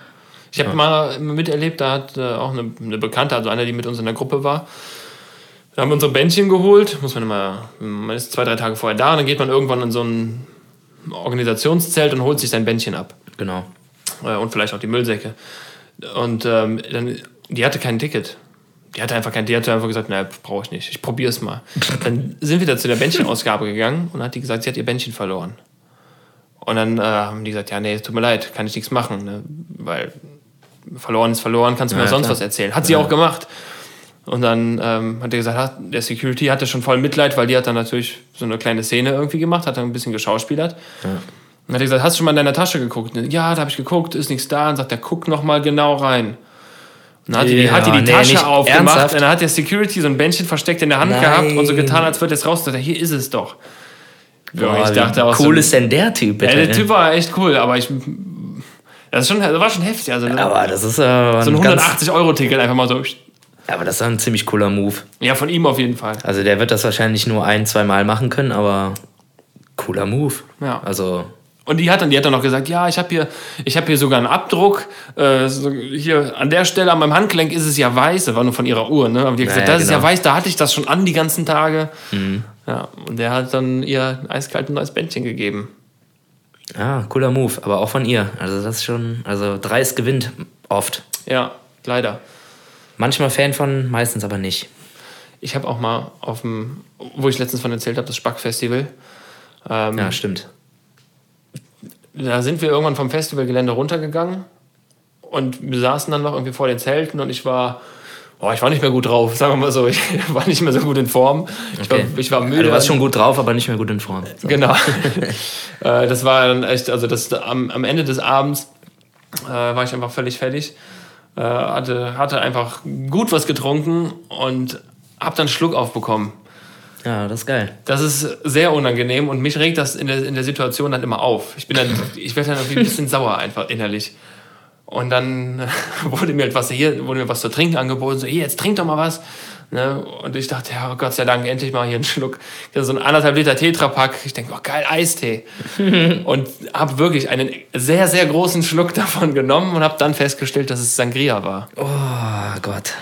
Ich habe mal miterlebt, da hat äh, auch eine, eine Bekannte, also einer, die mit uns in der Gruppe war, Dann haben wir unsere Bändchen geholt, muss man immer, man ist zwei, drei Tage vorher da und dann geht man irgendwann in so ein Organisationszelt und holt sich sein Bändchen ab. Genau. Äh, und vielleicht auch die Müllsäcke. Und ähm, dann, die hatte kein Ticket. Die hatte einfach kein, die hatte einfach gesagt, nein, brauche ich nicht, ich probiere es mal. Dann sind wir da zu der Bändchenausgabe gegangen und hat die gesagt, sie hat ihr Bändchen verloren. Und dann äh, haben die gesagt, ja, nee, tut mir leid, kann ich nichts machen, ne? weil verloren ist verloren, kannst du mir Ja, sonst klar. was erzählen. Hat sie auch gemacht. Und dann ähm, hat er gesagt, der Security hatte schon voll Mitleid, weil die hat dann natürlich so eine kleine Szene irgendwie gemacht, hat dann ein bisschen geschauspielert. Und hat er gesagt, hast du schon mal in deiner Tasche geguckt? Ja, da habe ich geguckt, ist nichts da. Und sagt er, guck noch mal genau rein. Und dann hat die, die, Ja, hat die die nee, Tasche aufgemacht ernsthaft? und dann hat der Security so ein Bändchen versteckt in der Hand Nein. gehabt und so getan, als würde es raus. Und sagt er, hier ist es doch. Boah, ich dachte auch wie cool so, ist denn der Typ, bitte? ja, der ne? Typ war echt cool, aber ich. Das, ist schon, das war schon heftig. Also, aber das ist äh, so ein ein ganz, 180-Euro-Ticket einfach mal so. Aber das ist ein ziemlich cooler Move. Ja, von ihm auf jeden Fall. Also der wird das wahrscheinlich nur ein, zwei Mal machen können, aber cooler Move. Ja. Also Und die hat dann, die hat dann noch gesagt, ja, ich habe hier, ich habe hier sogar einen Abdruck. Äh, hier an der Stelle an meinem Handgelenk ist es ja weiß. Das war nur von ihrer Uhr, ne? Aber die hat gesagt, Naja, das ist ja genau. Mhm. weiß. Da hatte ich das schon an die ganzen Tage. Ja. Und der hat dann ihr eiskalt ein neues Bändchen gegeben. ja, cooler Move, aber auch von ihr. Also das ist schon, also Dreis gewinnt oft. Ja, leider. Manchmal Fan von, meistens aber nicht. Ich habe auch mal auf dem, wo ich letztens von erzählt habe, das Spack-Festival. Ähm, Ja, stimmt. da sind wir irgendwann vom Festivalgelände runtergegangen und wir saßen dann noch irgendwie vor den Zelten und ich war, oh, ich war nicht mehr gut drauf, sagen wir mal so. Ich war nicht mehr so gut in Form. Ich, Okay. war, ich war müde. du warst schon gut drauf, aber nicht mehr gut in Form. So. Genau. Äh, das war dann echt, also das am, am Ende des Abends äh, war ich einfach völlig fertig. Äh, hatte, hatte einfach gut was getrunken und hab dann Schluck aufbekommen. Ja, das ist geil. Das ist sehr unangenehm und mich regt das in der, in der Situation dann immer auf. Ich bin dann, ich werde dann irgendwie ein bisschen sauer einfach innerlich. Und dann wurde mir etwas hier, wurde mir was zu trinken angeboten, so, hier, jetzt trink doch mal was. Ne? Und ich dachte, ja, Gott sei Dank, endlich mal hier einen Schluck. Ja, so ein anderthalb Liter Tetrapack. Ich denke, oh geil, Eistee. und habe wirklich einen sehr, sehr großen Schluck davon genommen und habe dann festgestellt, dass es Sangria war. Oh Gott.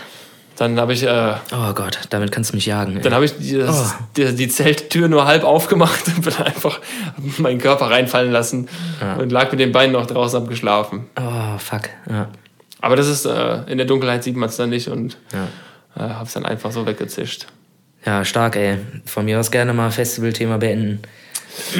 Dann habe ich äh, Oh Gott, damit kannst du mich jagen. ey. Dann habe ich die, das, Oh. die, die Zelttür nur halb aufgemacht und bin einfach meinen Körper reinfallen lassen und lag mit den Beinen noch draußen abgeschlafen. Oh, fuck. Ja. Aber das ist, äh, in der Dunkelheit sieht man es dann nicht und Ja. Äh, habe es dann einfach so weggezischt. ja, stark, ey. Von mir aus gerne mal Festivalthema beenden.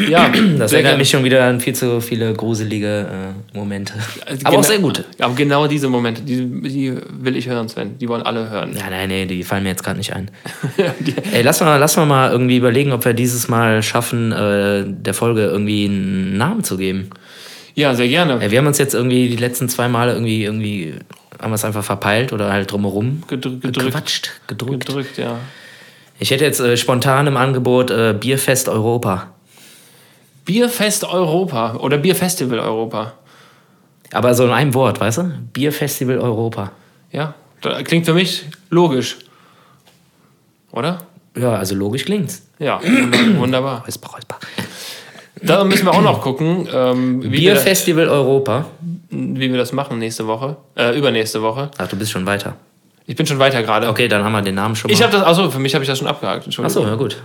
Ja, Das erinnert mich schon wieder an viel zu viele gruselige äh, Momente. Also Aber auch sehr gut. Aber genau diese Momente, die, die will ich hören, Sven. Die wollen alle hören. Ja, nein, nee, die fallen mir jetzt gerade nicht ein. Ey, lass mal, lass mal mal irgendwie überlegen, ob wir dieses Mal schaffen, äh, der Folge irgendwie einen Namen zu geben. ja, sehr gerne. Ey, wir haben uns jetzt irgendwie die letzten zwei Male irgendwie, irgendwie haben wir es einfach verpeilt oder halt drumherum Gedrückt, gedrückt, gequatscht, gedrückt. gedrückt, ja. Ich hätte jetzt äh, spontan im Angebot äh, Bierfest Europa. Bierfest Europa oder Bierfestival Europa. Aber so in einem Wort, weißt du? Bierfestival Europa. Ja, das klingt für mich logisch. Oder? Ja, also logisch klingt's. Ja, wund- wunderbar. Räusper, räusper. Da müssen wir auch noch gucken, ähm, Bierfestival Europa. Wie wir das machen nächste Woche, äh, übernächste Woche. Ach, du bist schon weiter. Ich bin schon weiter gerade. Okay, dann haben wir den Namen schon mal. Ich habe das, achso, für mich habe ich das schon abgehakt. Achso, Entschuldigung. ja gut.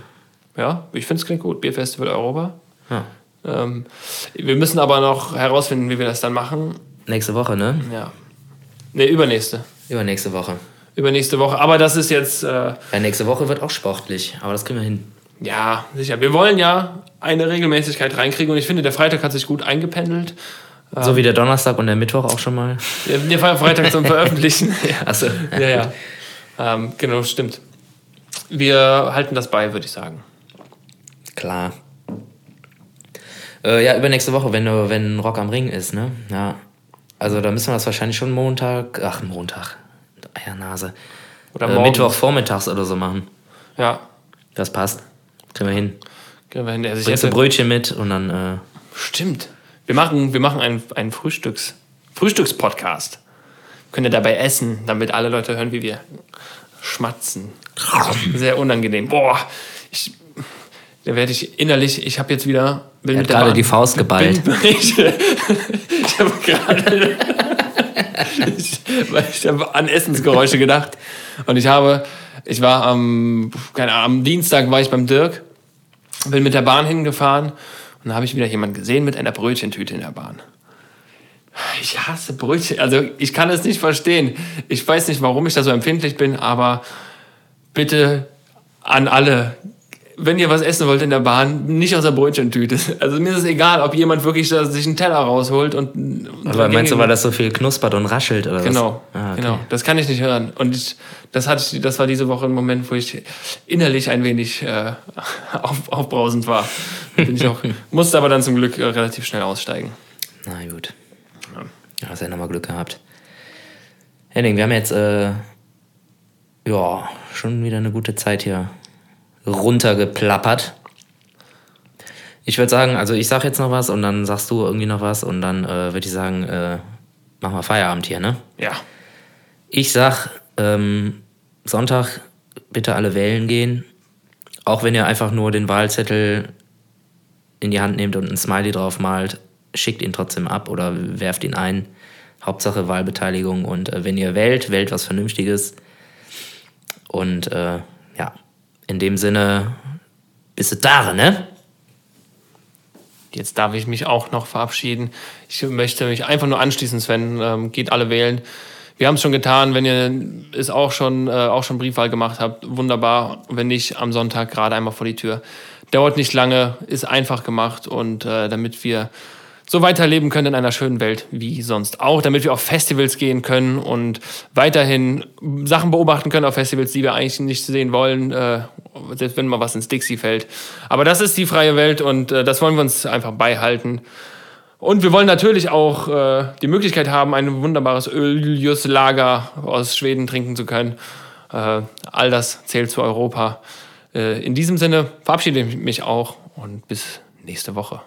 Ja, ich finde es klingt gut. Bierfestival Europa. Ja. Ähm, wir müssen aber noch herausfinden, wie wir das dann machen. Nächste Woche, ne? Ja. Ne, übernächste. Übernächste Woche. Übernächste Woche. Aber das ist jetzt, äh, Ja, nächste Woche wird auch sportlich, aber das kriegen wir hin. ja, sicher. Wir wollen ja eine Regelmäßigkeit reinkriegen und ich finde, der Freitag hat sich gut eingependelt. So wie der Donnerstag und der Mittwoch auch schon mal. Der, der Freitag zum Veröffentlichen. ja. Achso. ja, ja. Ähm, genau, stimmt. Wir halten das bei, würde ich sagen. Klar. Äh, ja, übernächste Woche, wenn, wenn Rock am Ring ist, ne? Ja. Also da müssen wir das wahrscheinlich schon Montag, ach Montag, Eiernase. Oder Äh. Mittwoch vormittags oder so machen. Ja. Das passt. Kriegen wir hin. Können wir hin. Also ich Bringst du hätte- Brötchen mit und dann, äh, Stimmt. Wir machen, wir machen einen, einen Frühstücks, Frühstückspodcast. Können ja dabei essen, damit alle Leute hören, wie wir schmatzen. Sehr unangenehm. Boah, ich, da werde ich innerlich, ich habe jetzt wieder. Bin er hat gerade die Faust geballt. Bin, ich ich habe gerade. ich, ich habe an Essensgeräusche gedacht. Und ich habe Ich war am, keine Ahnung, am Dienstag war ich beim Dirk, bin mit der Bahn hingefahren und da habe ich wieder jemanden gesehen mit einer Brötchentüte in der Bahn. Ich hasse Brötchen. Also ich kann es nicht verstehen. Ich weiß nicht, warum ich da so empfindlich bin, aber bitte an alle, wenn ihr was essen wollt in der Bahn, nicht aus der Brötchentüte. Also mir ist es egal, ob jemand wirklich sich einen Teller rausholt und. aber meinst du, weil das so viel knuspert und raschelt oder genau, was? Ah, okay. Genau, das kann ich nicht hören. Und ich, das, hatte ich, das war diese Woche ein Moment, wo ich innerlich ein wenig äh, auf, aufbrausend war. Bin ich auch, musste aber dann zum Glück äh, relativ schnell aussteigen. Na gut. Ja, hast ja nochmal Glück gehabt. Henning, wir haben jetzt äh, ja schon wieder eine gute Zeit hier runtergeplappert. Ich würde sagen, also ich sag jetzt noch was und dann sagst du irgendwie noch was und dann äh, würde ich sagen, äh, machen wir Feierabend hier, ne? Ja. Ich sag, ähm, Sonntag bitte alle wählen gehen. Auch wenn ihr einfach nur den Wahlzettel in die Hand nehmt und ein Smiley drauf malt, schickt ihn trotzdem ab oder werft ihn ein. Hauptsache Wahlbeteiligung und äh, wenn ihr wählt, wählt was Vernünftiges. Und äh, ja, in dem Sinne, bist du da, ne? Jetzt darf ich mich auch noch verabschieden. Ich möchte mich einfach nur anschließen, Sven. Ähm, geht alle wählen. Wir haben es schon getan. Wenn ihr es auch schon, äh, auch schon Briefwahl gemacht habt, wunderbar. Wenn nicht, am Sonntag gerade einmal vor die Tür. Dauert nicht lange, ist einfach gemacht und äh, damit wir so weiterleben können in einer schönen Welt wie sonst auch, damit wir auf Festivals gehen können und weiterhin Sachen beobachten können auf Festivals, die wir eigentlich nicht sehen wollen, äh, selbst wenn mal was ins Dixie fällt. Aber das ist die freie Welt und äh, das wollen wir uns einfach beibehalten. Und wir wollen natürlich auch äh, die Möglichkeit haben, ein wunderbares Öljus-Lager aus Schweden trinken zu können. Äh, all das zählt zu Europa. Äh, in diesem Sinne verabschiede ich mich auch und bis nächste Woche.